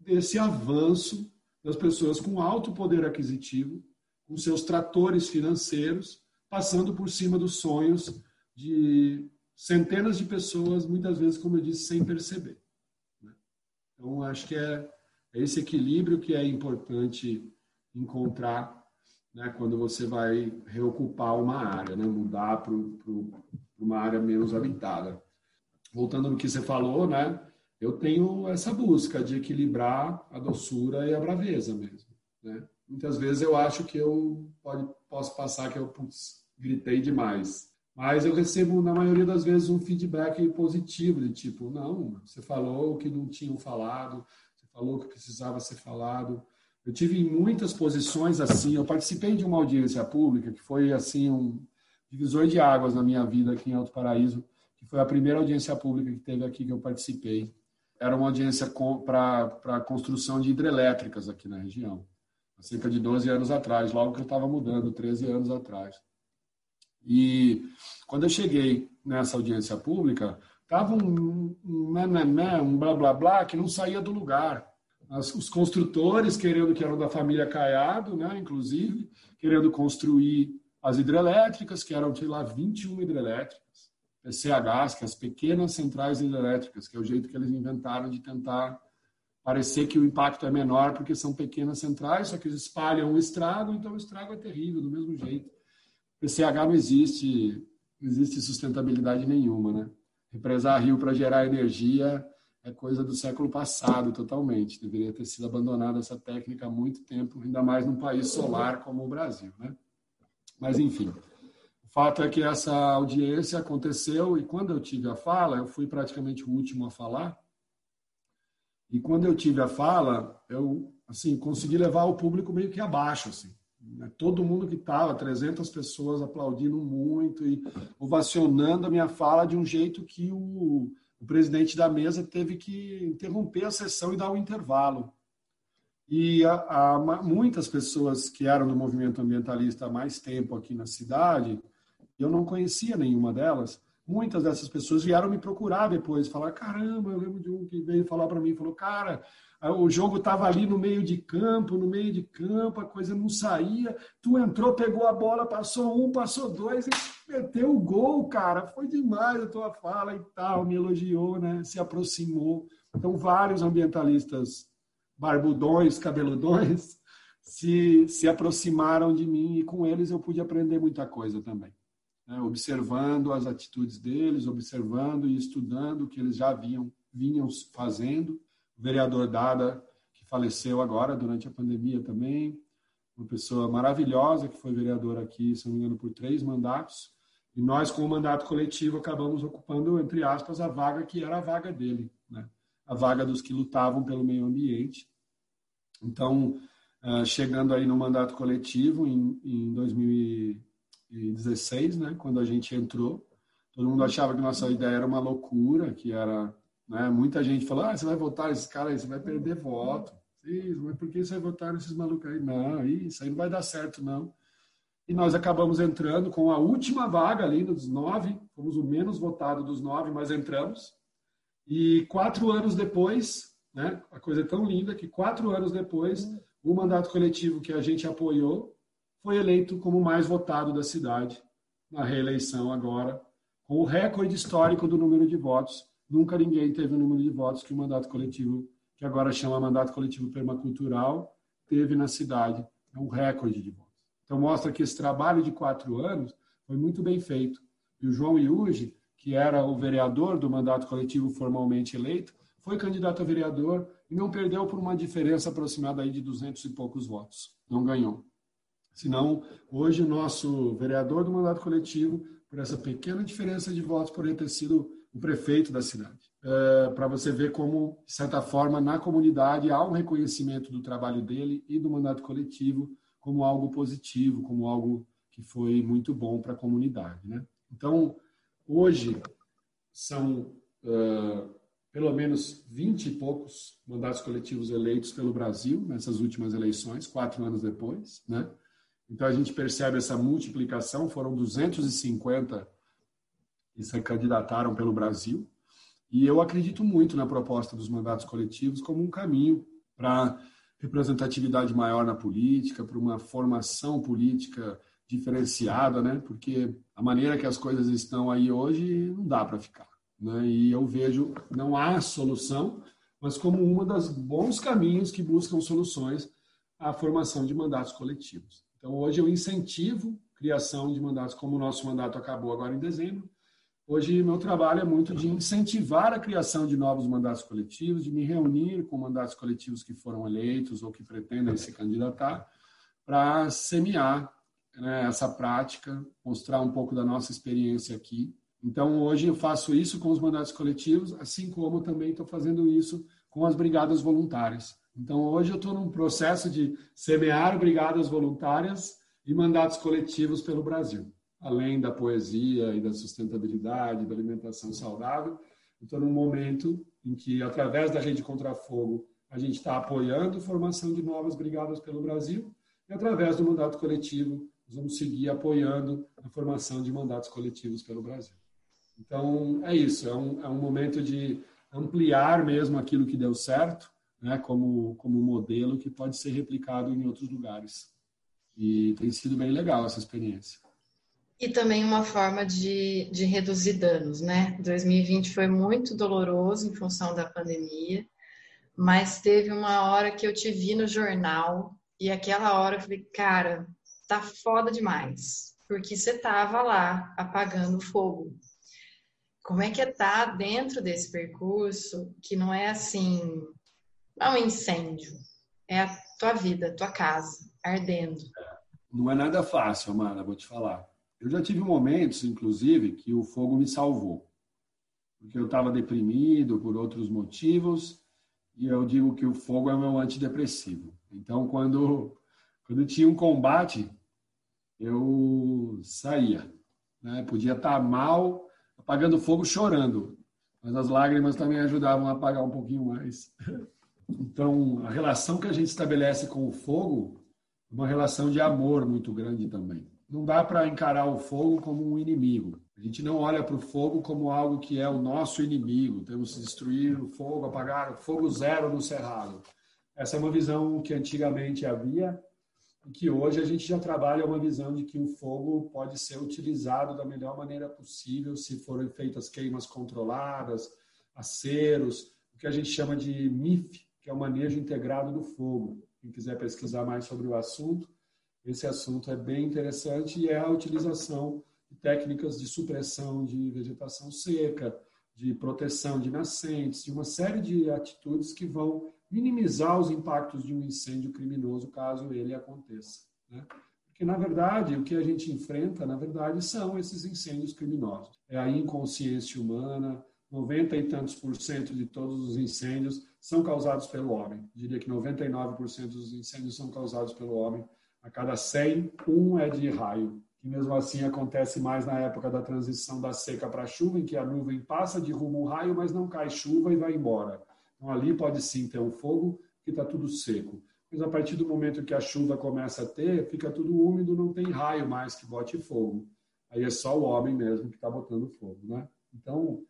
desse avanço das pessoas com alto poder aquisitivo, com seus tratores financeiros, passando por cima dos sonhos de centenas de pessoas, muitas vezes, como eu disse, sem perceber. Né? Então, acho que é, é esse equilíbrio que é importante encontrar né, quando você vai reocupar uma área, né, mudar para uma área menos habitada. Voltando no que você falou, né, eu tenho essa busca de equilibrar a doçura e a braveza mesmo. Né? Muitas vezes eu acho que eu pode, posso passar que eu putz, gritei demais. Mas eu recebo, na maioria das vezes, um feedback positivo, de tipo, não, você falou o que não tinham falado, você falou o que precisava ser falado, eu tive muitas posições assim. Eu participei de uma audiência pública que foi assim um divisor de águas na minha vida aqui em Alto Paraíso, que foi a primeira audiência pública que teve aqui que eu participei. Era uma audiência para a construção de hidrelétricas aqui na região, há cerca de 12 anos atrás, logo que eu estava mudando, 13 anos atrás. E quando eu cheguei nessa audiência pública, estava um, um, um, um blá blá blá que não saía do lugar as, os construtores querendo que eram da família Caiado, né, inclusive, querendo construir as hidrelétricas, que eram, sei lá, 21 hidrelétricas, PCHs, que é as pequenas centrais hidrelétricas, que é o jeito que eles inventaram de tentar parecer que o impacto é menor porque são pequenas centrais, só que eles espalham o estrago, então o estrago é terrível, do mesmo jeito. PCH não existe, não existe sustentabilidade nenhuma, né? Represar rio para gerar energia é coisa do século passado totalmente. Deveria ter sido abandonada essa técnica há muito tempo, ainda mais num país solar como o Brasil, né? Mas enfim, o fato é que essa audiência aconteceu e quando eu tive a fala, eu fui praticamente o último a falar. E quando eu tive a fala, eu assim consegui levar o público meio que abaixo, assim. Né? Todo mundo que estava, 300 pessoas aplaudindo muito e ovacionando a minha fala de um jeito que o o presidente da mesa teve que interromper a sessão e dar um intervalo. E há, muitas pessoas que eram do movimento ambientalista há mais tempo aqui na cidade, eu não conhecia nenhuma delas. Muitas dessas pessoas vieram me procurar depois, falar: caramba, eu lembro de um que veio falar para mim, falou: cara, o jogo estava ali no meio de campo, no meio de campo, a coisa não saía. Tu entrou, pegou a bola, passou um, passou dois e meteu o gol, cara. Foi demais a tua fala e tal. Me elogiou, né? Se aproximou. Então, vários ambientalistas barbudões, cabeludões, se, se aproximaram de mim e com eles eu pude aprender muita coisa também. Né? Observando as atitudes deles, observando e estudando o que eles já vinham, vinham fazendo o vereador Dada, que faleceu agora durante a pandemia também, uma pessoa maravilhosa que foi vereador aqui, se não me engano, por três mandatos. E nós, com o mandato coletivo, acabamos ocupando, entre aspas, a vaga que era a vaga dele, né? a vaga dos que lutavam pelo meio ambiente. Então, ah, chegando aí no mandato coletivo, em, em 2016, né, quando a gente entrou, todo mundo achava que nossa ideia era uma loucura, que era né? Muita gente fala, ah, você vai votar esses caras aí, você vai perder voto. Sim, mas por que você vai votar nesses malucos aí? Não, isso aí não vai dar certo, não. E nós acabamos entrando com a última vaga ali dos nove, fomos o menos votado dos nove, mas entramos. E quatro anos depois, né, a coisa é tão linda que quatro anos depois, o mandato coletivo que a gente apoiou foi eleito como mais votado da cidade na reeleição agora, com o recorde histórico do número de votos Nunca ninguém teve o número de votos que o mandato coletivo, que agora chama mandato coletivo permacultural, teve na cidade. É um recorde de votos. Então mostra que esse trabalho de quatro anos foi muito bem feito. E o João Iuge, que era o vereador do mandato coletivo formalmente eleito, foi candidato a vereador e não perdeu por uma diferença aproximada aí de 200 e poucos votos. Não ganhou. Senão, hoje o nosso vereador do mandato coletivo, por essa pequena diferença de votos, poderia ter sido o prefeito da cidade. É, para você ver como, de certa forma, na comunidade há um reconhecimento do trabalho dele e do mandato coletivo como algo positivo, como algo que foi muito bom para a comunidade. Né? Então, hoje, são uh, pelo menos 20 e poucos mandatos coletivos eleitos pelo Brasil nessas últimas eleições, quatro anos depois. Né? Então, a gente percebe essa multiplicação, foram 250 que se candidataram pelo Brasil. E eu acredito muito na proposta dos mandatos coletivos como um caminho para representatividade maior na política, para uma formação política diferenciada, né? Porque a maneira que as coisas estão aí hoje não dá para ficar, né? E eu vejo não há solução, mas como uma das bons caminhos que buscam soluções à formação de mandatos coletivos. Então hoje eu incentivo criação de mandatos, como o nosso mandato acabou agora em dezembro, Hoje, meu trabalho é muito de incentivar a criação de novos mandatos coletivos, de me reunir com mandatos coletivos que foram eleitos ou que pretendem se candidatar, para semear né, essa prática, mostrar um pouco da nossa experiência aqui. Então, hoje eu faço isso com os mandatos coletivos, assim como também estou fazendo isso com as brigadas voluntárias. Então, hoje eu estou num processo de semear brigadas voluntárias e mandatos coletivos pelo Brasil além da poesia e da sustentabilidade, da alimentação saudável. Estou num momento em que, através da Rede Contra Fogo, a gente está apoiando a formação de novas brigadas pelo Brasil e, através do mandato coletivo, nós vamos seguir apoiando a formação de mandatos coletivos pelo Brasil. Então, é isso, é um, é um momento de ampliar mesmo aquilo que deu certo, né, como, como modelo que pode ser replicado em outros lugares. E tem sido bem legal essa experiência. E também uma forma de, de reduzir danos, né? 2020 foi muito doloroso em função da pandemia, mas teve uma hora que eu te vi no jornal e aquela hora eu falei, cara, tá foda demais. porque você estava lá apagando fogo. Como é que é estar tá dentro desse percurso que não é assim, não é um incêndio, é a tua vida, tua casa ardendo. Não é nada fácil, Amanda, vou te falar. Eu já tive momentos, inclusive, que o fogo me salvou. Porque eu estava deprimido por outros motivos, e eu digo que o fogo é meu antidepressivo. Então, quando, quando tinha um combate, eu saía. Né? Podia estar mal, apagando fogo, chorando. Mas as lágrimas também ajudavam a apagar um pouquinho mais. Então, a relação que a gente estabelece com o fogo é uma relação de amor muito grande também. Não dá para encarar o fogo como um inimigo. A gente não olha para o fogo como algo que é o nosso inimigo. Temos que destruir o fogo, apagar o fogo zero no cerrado. Essa é uma visão que antigamente havia e que hoje a gente já trabalha uma visão de que o fogo pode ser utilizado da melhor maneira possível se forem feitas queimas controladas, aceros, o que a gente chama de MIF, que é o manejo integrado do fogo. Quem quiser pesquisar mais sobre o assunto, esse assunto é bem interessante e é a utilização de técnicas de supressão de vegetação seca, de proteção de nascentes, de uma série de atitudes que vão minimizar os impactos de um incêndio criminoso caso ele aconteça. Né? Porque, na verdade, o que a gente enfrenta, na verdade, são esses incêndios criminosos. É a inconsciência humana, 90 e tantos por cento de todos os incêndios são causados pelo homem. Diria que 99% dos incêndios são causados pelo homem. A cada 100, um é de raio. E mesmo assim acontece mais na época da transição da seca para a chuva, em que a nuvem passa de rumo ao raio, mas não cai chuva e vai embora. Então ali pode sim ter um fogo, que está tudo seco. Mas a partir do momento que a chuva começa a ter, fica tudo úmido, não tem raio mais que bote fogo. Aí é só o homem mesmo que está botando fogo, né? Então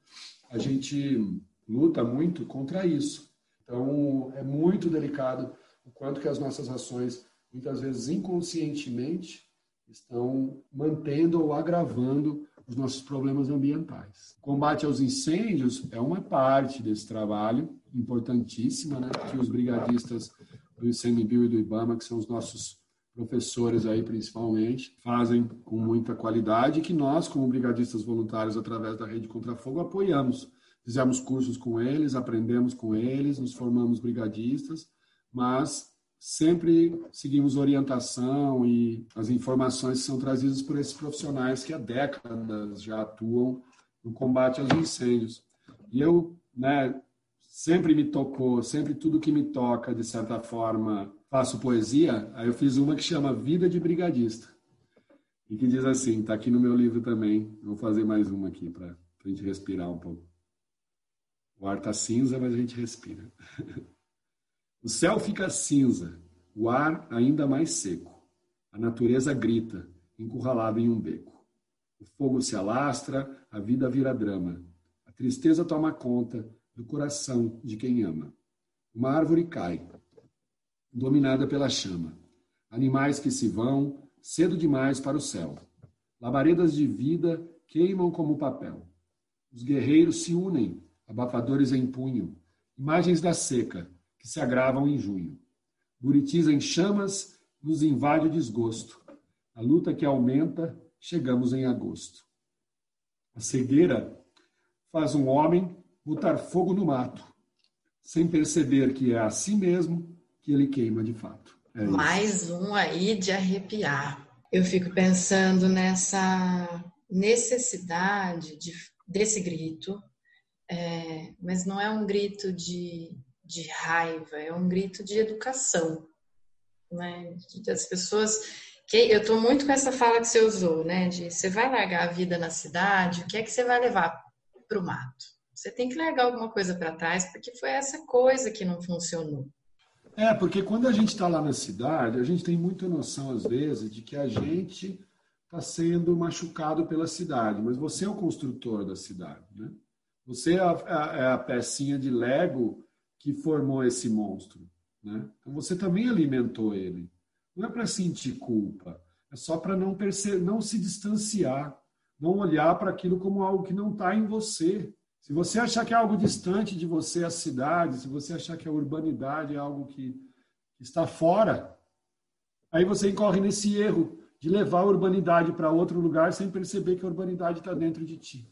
a gente luta muito contra isso. Então é muito delicado o quanto que as nossas ações, muitas vezes inconscientemente, estão mantendo ou agravando os nossos problemas ambientais. O combate aos incêndios é uma parte desse trabalho, importantíssima, né, que os brigadistas do ICMBio e do IBAMA, que são os nossos professores aí principalmente, fazem com muita qualidade e que nós, como brigadistas voluntários, através da Rede Contra Fogo, apoiamos. Fizemos cursos com eles, aprendemos com eles, nos formamos brigadistas, mas sempre seguimos orientação e as informações são trazidas por esses profissionais que há décadas já atuam no combate aos incêndios. E eu, né, sempre me tocou, sempre tudo que me toca, de certa forma, faço poesia. Aí eu fiz uma que chama Vida de Brigadista. E que diz assim, está aqui no meu livro também. Vou fazer mais uma aqui para a gente respirar um pouco. O ar está cinza, mas a gente respira. O céu fica cinza, o ar ainda mais seco. A natureza grita, encurralada em um beco. O fogo se alastra, a vida vira drama. A tristeza toma conta, do coração de quem ama. Uma árvore cai, dominada pela chama. Animais que se vão, cedo demais para o céu. Labaredas de vida queimam como papel. Os guerreiros se unem, abafadores em punho. Imagens da seca, que se agravam em junho. Buritis em chamas nos invade o desgosto. A luta que aumenta, chegamos em agosto. A cegueira faz um homem botar fogo no mato, sem perceber que é assim mesmo que ele queima de fato. É Mais um aí de arrepiar. Eu fico pensando nessa necessidade de, desse grito, é, mas não é um grito de, de raiva, é um grito de educação. Né? Das pessoas que eu estou muito com essa fala que você usou, né? De você vai largar a vida na cidade, o que é que você vai levar para o mato? Você tem que largar alguma coisa para trás, porque foi essa coisa que não funcionou. É, porque quando a gente está lá na cidade, a gente tem muita noção, às vezes, de que a gente está sendo machucado pela cidade, mas você é o construtor da cidade, né? Você é a, a, é a pecinha de Lego que formou esse monstro, né? Então você também alimentou ele. Não é para sentir culpa, é só para não não se distanciar, não olhar para aquilo como algo que não está em você. Se você achar que é algo distante de você, a cidade, se você achar que a urbanidade é algo que está fora, aí você incorre nesse erro de levar a urbanidade para outro lugar sem perceber que a urbanidade está dentro de ti.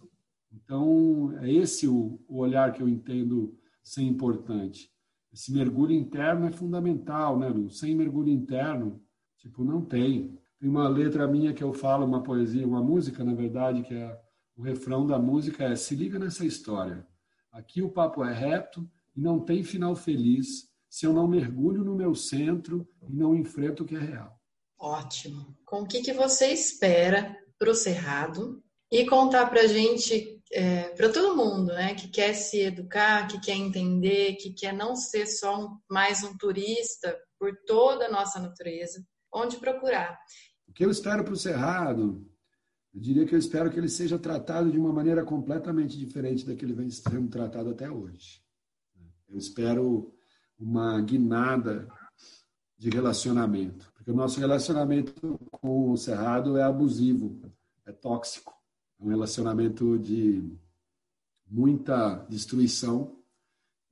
Então, é esse o, o olhar que eu entendo ser importante. Esse mergulho interno é fundamental, né, Lu? Sem mergulho interno, tipo, não tem. Tem uma letra minha que eu falo, uma poesia, uma música, na verdade, que é o refrão da música é: se liga nessa história. Aqui o papo é reto e não tem final feliz se eu não mergulho no meu centro e não enfrento o que é real. Ótimo. Com o que, que você espera para o Cerrado? E contar para gente, é, para todo mundo, né, que quer se educar, que quer entender, que quer não ser só um, mais um turista por toda a nossa natureza, onde procurar. O que eu espero para o Cerrado eu diria que eu espero que ele seja tratado de uma maneira completamente diferente da que ele vem sendo tratado até hoje. Eu espero uma guinada de relacionamento, porque o nosso relacionamento com o Cerrado é abusivo, é tóxico, um relacionamento de muita destruição,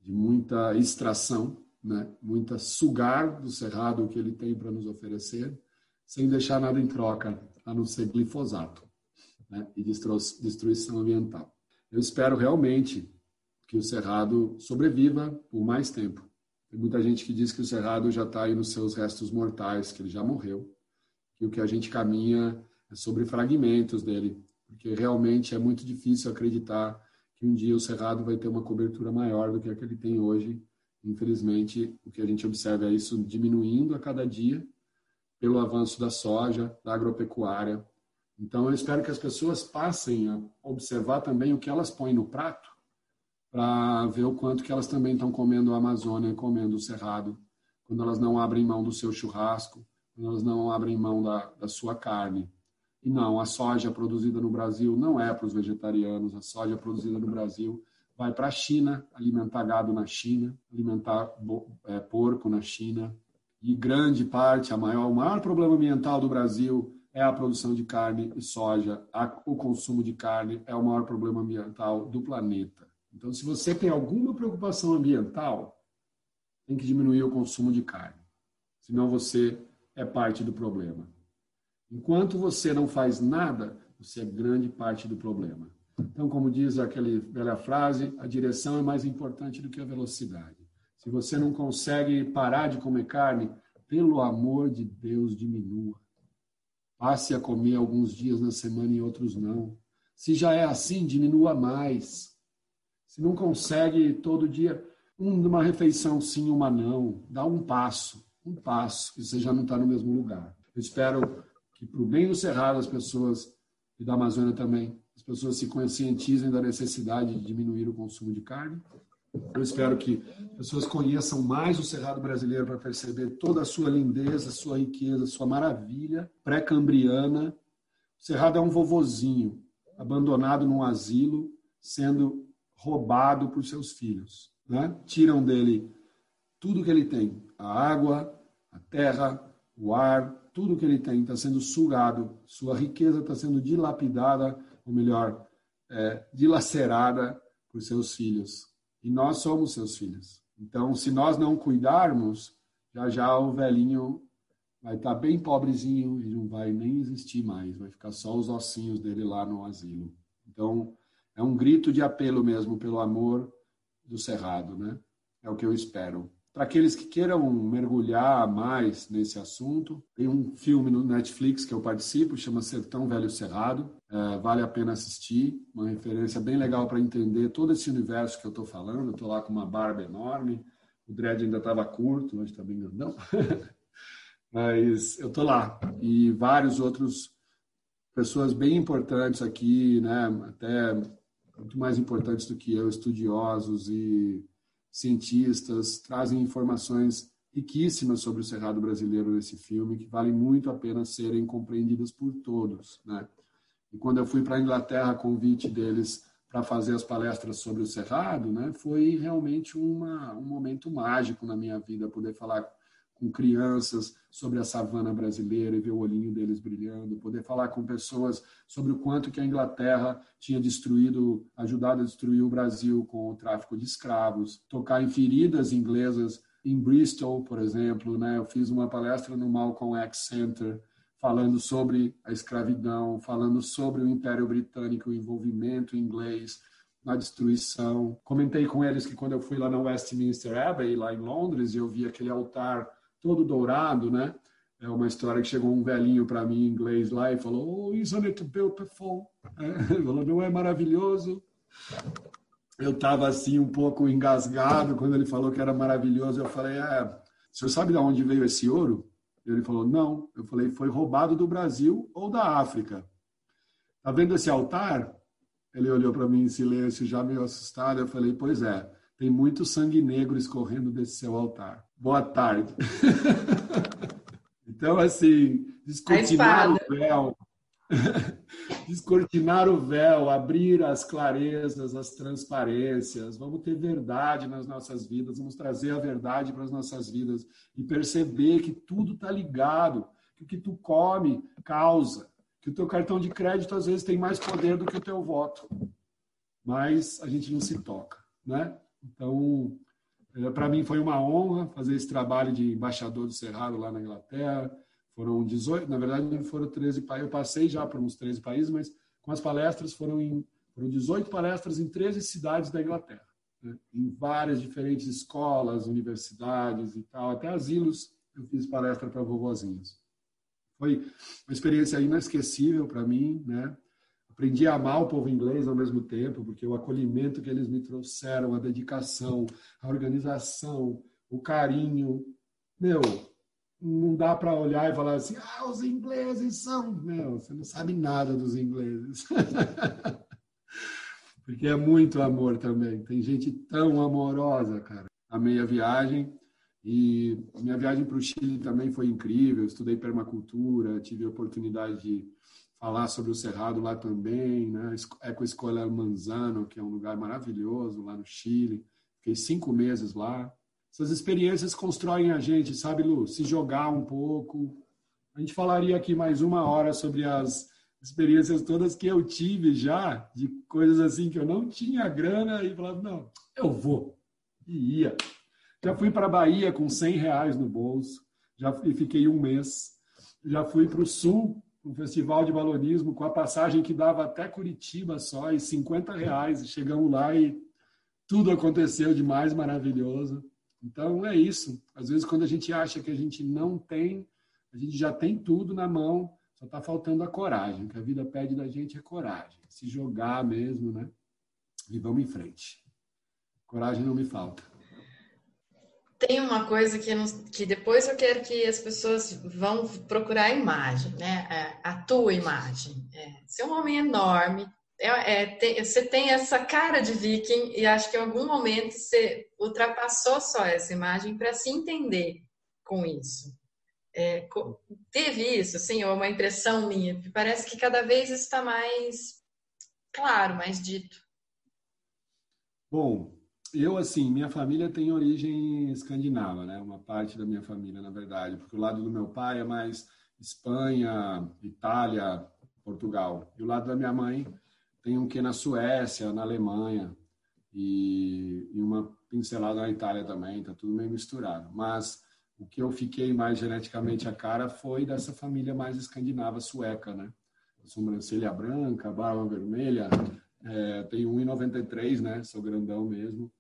de muita extração, né? muita sugar do Cerrado que ele tem para nos oferecer, sem deixar nada em troca, a não ser glifosato né, e destruição ambiental. Eu espero realmente que o Cerrado sobreviva por mais tempo. Tem muita gente que diz que o Cerrado já está aí nos seus restos mortais, que ele já morreu, que o que a gente caminha é sobre fragmentos dele, porque realmente é muito difícil acreditar que um dia o Cerrado vai ter uma cobertura maior do que a que ele tem hoje. Infelizmente, o que a gente observa é isso diminuindo a cada dia pelo avanço da soja, da agropecuária, então, eu espero que as pessoas passem a observar também o que elas põem no prato, para ver o quanto que elas também estão comendo a Amazônia, comendo o Cerrado, quando elas não abrem mão do seu churrasco, quando elas não abrem mão da, da sua carne. E não, a soja produzida no Brasil não é para os vegetarianos, a soja produzida no Brasil vai para a China, alimentar gado na China, alimentar é, porco na China. E grande parte, a maior, o maior problema ambiental do Brasil é a produção de carne e soja, a, o consumo de carne é o maior problema ambiental do planeta. Então, se você tem alguma preocupação ambiental, tem que diminuir o consumo de carne. Senão você é parte do problema. Enquanto você não faz nada, você é grande parte do problema. Então, como diz aquela velha frase, a direção é mais importante do que a velocidade. Se você não consegue parar de comer carne, pelo amor de Deus, diminua. Passe a comer alguns dias na semana e outros não. Se já é assim, diminua mais. Se não consegue todo dia, uma refeição sim, uma não, dá um passo, um passo, que você já não está no mesmo lugar. Eu espero que, para o bem do Cerrado, as pessoas, e da Amazônia também, as pessoas se conscientizem da necessidade de diminuir o consumo de carne eu espero que pessoas conheçam mais o Cerrado brasileiro para perceber toda a sua lindeza, sua riqueza, sua maravilha pré-cambriana. O Cerrado é um vovozinho abandonado num asilo, sendo roubado por seus filhos. Né? Tiram dele tudo que ele tem: a água, a terra, o ar, tudo que ele tem está sendo sugado, sua riqueza está sendo dilapidada, ou melhor, é, dilacerada por seus filhos. E nós somos seus filhos. Então, se nós não cuidarmos, já já o velhinho vai estar bem pobrezinho e não vai nem existir mais, vai ficar só os ossinhos dele lá no asilo. Então, é um grito de apelo mesmo pelo amor do cerrado, né? É o que eu espero. Para aqueles que queiram mergulhar mais nesse assunto, tem um filme no Netflix que eu participo, chama Sertão Velho Cerrado. É, vale a pena assistir, uma referência bem legal para entender todo esse universo que eu estou falando. Estou lá com uma barba enorme, o dread ainda estava curto, hoje está bem grandão. Mas eu estou lá. E vários outros pessoas bem importantes aqui, né? até muito mais importantes do que eu, estudiosos e cientistas, trazem informações riquíssimas sobre o Cerrado brasileiro nesse filme, que valem muito a pena serem compreendidas por todos. Né? E quando eu fui para a Inglaterra, convite deles para fazer as palestras sobre o Cerrado, né, foi realmente uma, um momento mágico na minha vida, poder falar com crianças sobre a savana brasileira e ver o olhinho deles brilhando, poder falar com pessoas sobre o quanto que a Inglaterra tinha destruído, ajudado a destruir o Brasil com o tráfico de escravos, tocar em feridas inglesas em Bristol, por exemplo, né? Eu fiz uma palestra no Malcolm X Center falando sobre a escravidão, falando sobre o Império Britânico, o envolvimento inglês na destruição. Comentei com eles que quando eu fui lá na Westminster Abbey, lá em Londres, eu vi aquele altar todo dourado, né? É uma história que chegou um velhinho para mim em inglês lá e falou: Oh, isn't it beautiful? É, ele falou: Não é maravilhoso? Eu estava assim um pouco engasgado quando ele falou que era maravilhoso. Eu falei: É, o senhor sabe de onde veio esse ouro? Ele falou: Não. Eu falei: Foi roubado do Brasil ou da África. Tá vendo esse altar? Ele olhou para mim em silêncio, já meio assustado. Eu falei: Pois é, tem muito sangue negro escorrendo desse seu altar. Boa tarde. Então, assim, descortinar o véu, descortinar o véu, abrir as clarezas, as transparências, vamos ter verdade nas nossas vidas, vamos trazer a verdade para as nossas vidas e perceber que tudo está ligado, que o que tu come causa, que o teu cartão de crédito às vezes tem mais poder do que o teu voto, mas a gente não se toca, né? Então, é, Para mim foi uma honra fazer esse trabalho de embaixador do Cerrado lá na Inglaterra. Foram 18, na verdade foram 13 países. Eu passei já por uns 13 países, mas com as palestras foram, em, foram 18 palestras em 13 cidades da Inglaterra. Né? Em várias diferentes escolas, universidades e tal, até asilos eu fiz palestra para vovozinhos. Foi uma experiência inesquecível para mim, né? Aprendi a amar o povo inglês ao mesmo tempo, porque o acolhimento que eles me trouxeram, a dedicação, a organização, o carinho, meu, não dá para olhar e falar assim, ah, os ingleses são, meu, você não sabe nada dos ingleses. porque é muito amor também. Tem gente tão amorosa, cara. Amei a viagem e minha viagem para o Chile também foi incrível. Estudei permacultura, tive a oportunidade de falar sobre o Cerrado lá também, né? Ecoescola Manzano, que é um lugar maravilhoso lá no Chile. Fiquei cinco meses lá. Essas experiências constroem a gente, sabe, Lu? Se jogar um pouco. A gente falaria aqui mais uma hora sobre as experiências todas que eu tive já, de coisas assim que eu não tinha grana e falava, não, eu vou. E ia. Já fui para a Bahia com 100 reais no bolso, já fiquei um mês. Já fui para o Sul um festival de balonismo com a passagem que dava até Curitiba só, e 50 reais. E chegamos lá e tudo aconteceu de mais maravilhoso. Então é isso. Às vezes, quando a gente acha que a gente não tem, a gente já tem tudo na mão, só está faltando a coragem. O que a vida pede da gente é coragem. Se jogar mesmo, né? E vamos em frente. Coragem não me falta tem uma coisa que, não, que depois eu quero que as pessoas vão procurar a imagem, né? É, a tua imagem. É, você é um homem enorme, é, é, tem, você tem essa cara de viking e acho que em algum momento você ultrapassou só essa imagem para se entender com isso. É, teve isso, assim, ou uma impressão minha? Parece que cada vez está mais claro, mais dito. Bom, eu, assim, minha família tem origem escandinava, né? Uma parte da minha família, na verdade, porque o lado do meu pai é mais Espanha, Itália, Portugal. E o lado da minha mãe tem um que na Suécia, na Alemanha e, e uma pincelada na Itália também, tá tudo meio misturado. Mas o que eu fiquei mais geneticamente a cara foi dessa família mais escandinava, sueca, né? Sobrancelha branca, barba vermelha, é, tenho 1,93, né? Sou grandão mesmo.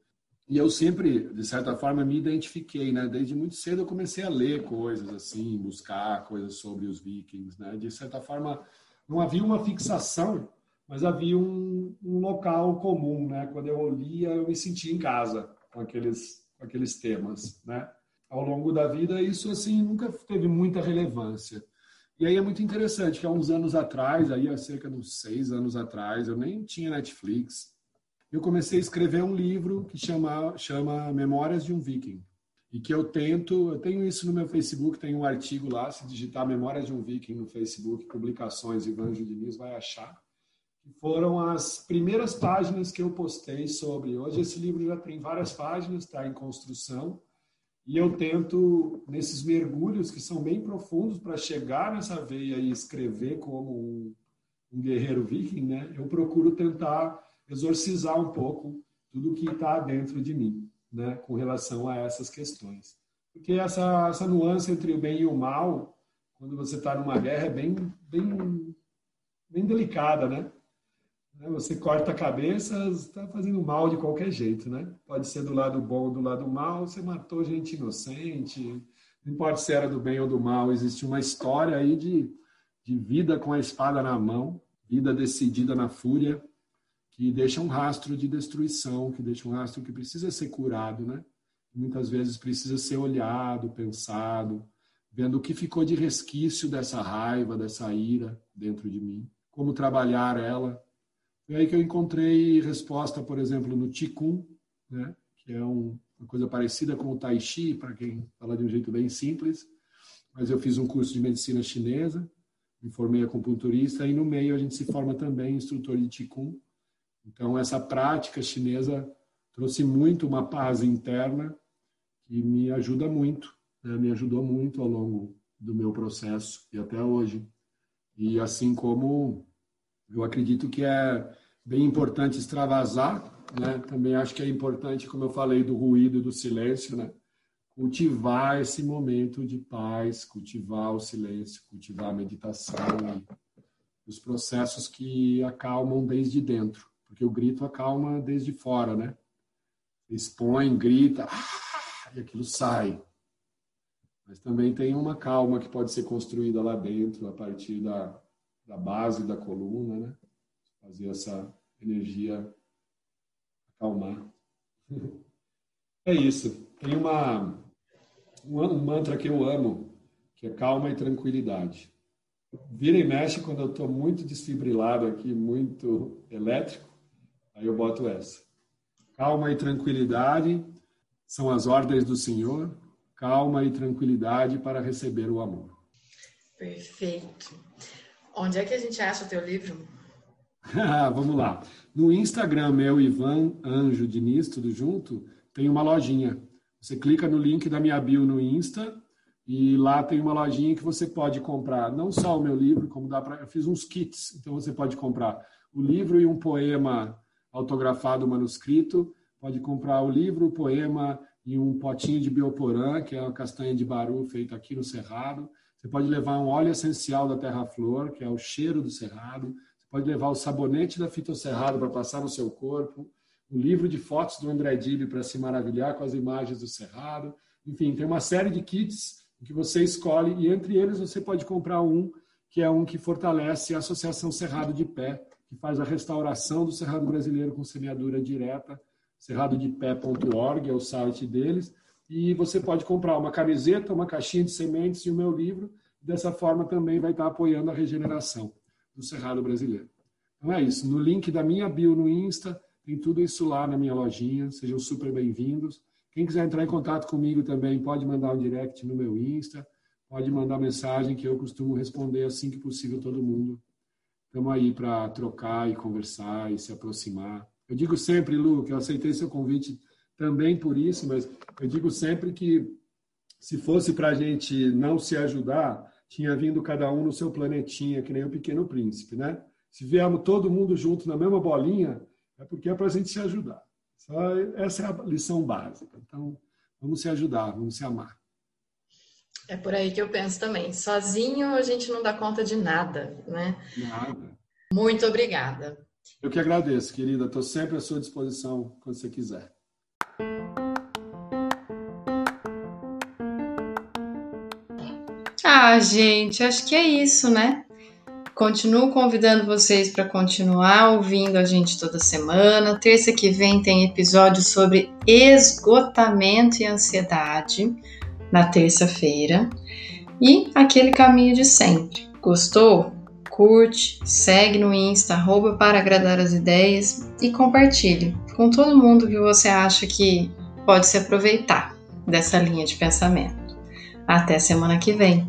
E eu sempre, de certa forma, me identifiquei, né? Desde muito cedo eu comecei a ler coisas assim, buscar coisas sobre os vikings, né? De certa forma, não havia uma fixação, mas havia um, um local comum, né? Quando eu lia, eu me sentia em casa com aqueles, com aqueles temas, né? Ao longo da vida, isso assim nunca teve muita relevância. E aí é muito interessante que há uns anos atrás, aí há cerca de uns seis anos atrás, eu nem tinha Netflix, eu comecei a escrever um livro que chama, chama Memórias de um Viking. E que eu tento, eu tenho isso no meu Facebook, tem um artigo lá, se digitar Memórias de um Viking no Facebook, publicações Ivanjo Diniz, vai achar. Foram as primeiras páginas que eu postei sobre. Hoje esse livro já tem várias páginas, está em construção. E eu tento, nesses mergulhos que são bem profundos, para chegar nessa veia e escrever como um, um guerreiro viking, né? Eu procuro tentar exorcizar um pouco tudo que está dentro de mim, né, com relação a essas questões. Porque essa, essa nuance entre o bem e o mal, quando você está numa guerra é bem, bem, bem delicada, né? né? Você corta a cabeça, está fazendo mal de qualquer jeito, né? Pode ser do lado bom ou do lado mal, você matou gente inocente, não importa se era do bem ou do mal, existe uma história aí de, de vida com a espada na mão, vida decidida na fúria, que deixa um rastro de destruição, que deixa um rastro que precisa ser curado, né? Muitas vezes precisa ser olhado, pensado, vendo o que ficou de resquício dessa raiva, dessa ira dentro de mim, como trabalhar ela. Foi aí que eu encontrei resposta, por exemplo, no Qigong, né? que é um, uma coisa parecida com o Tai Chi, para quem fala de um jeito bem simples, mas eu fiz um curso de medicina chinesa, me formei acupunturista e no meio a gente se forma também instrutor de Qigong. Então essa prática chinesa trouxe muito uma paz interna que me ajuda muito né, me ajudou muito ao longo do meu processo e até hoje. E assim como eu acredito que é bem importante extravasar, né? Também acho que é importante, como eu falei, do ruído e do silêncio, né? Cultivar esse momento de paz, cultivar o silêncio, cultivar a meditação e os processos que acalmam desde dentro, porque o grito acalma desde fora, né? Expõe, grita, e aquilo sai. Mas também tem uma calma que pode ser construída lá dentro, a partir da, da base da coluna, né? Fazer essa energia acalmar. É isso. Tem uma, um mantra que eu amo, que é calma e tranquilidade. Vira e mexe quando eu estou muito desfibrilado aqui, muito elétrico, aí eu boto essa. Calma e tranquilidade são as ordens do Senhor, calma e tranquilidade para receber o amor. Perfeito. Onde é que a gente acha o teu livro? Vamos lá. No Instagram, meu Ivan Anjo Diniz, tudo junto, tem uma lojinha. Você clica no link da minha bio no Insta e lá tem uma lojinha que você pode comprar não só o meu livro, como dá para. Eu fiz uns kits, então você pode comprar o livro e um poema autografado manuscrito. Pode comprar o livro, o poema e um potinho de bioporã, que é uma castanha de baru feita aqui no Cerrado. Você pode levar um óleo essencial da terra-flor, que é o cheiro do Cerrado. Você pode levar o sabonete da fitosserrado para passar no seu corpo. Um livro de fotos do André Dib para se maravilhar com as imagens do Cerrado. Enfim, tem uma série de kits que você escolhe e entre eles você pode comprar um que é um que fortalece a Associação Cerrado de Pé, que faz a restauração do Cerrado brasileiro com semeadura direta cerradodepé.org é o site deles, e você pode comprar uma camiseta, uma caixinha de sementes e o meu livro, dessa forma também vai estar apoiando a regeneração do Cerrado brasileiro. Então é isso, no link da minha bio no Insta, tem tudo isso lá na minha lojinha, sejam super bem-vindos. Quem quiser entrar em contato comigo também pode mandar um direct no meu Insta, pode mandar mensagem que eu costumo responder assim que possível todo mundo. Estamos aí para trocar e conversar e se aproximar. Eu digo sempre, Lu, que eu aceitei seu convite também por isso, mas eu digo sempre que se fosse para a gente não se ajudar, tinha vindo cada um no seu planetinha, que nem o Pequeno Príncipe, né? Se viemos todo mundo junto na mesma bolinha, é porque é para a gente se ajudar. Só essa é a lição básica. Então, vamos se ajudar, vamos se amar. É por aí que eu penso também. Sozinho a gente não dá conta de nada, né? Nada. Muito obrigada. Eu que agradeço, querida. Estou sempre à sua disposição quando você quiser. Ah, gente, acho que é isso, né? Continuo convidando vocês para continuar ouvindo a gente toda semana. Terça que vem tem episódio sobre esgotamento e ansiedade na terça-feira. E aquele caminho de sempre. Gostou? curte, segue no Insta, arroba para agradar as ideias e compartilhe com todo mundo que você acha que pode se aproveitar dessa linha de pensamento. Até semana que vem!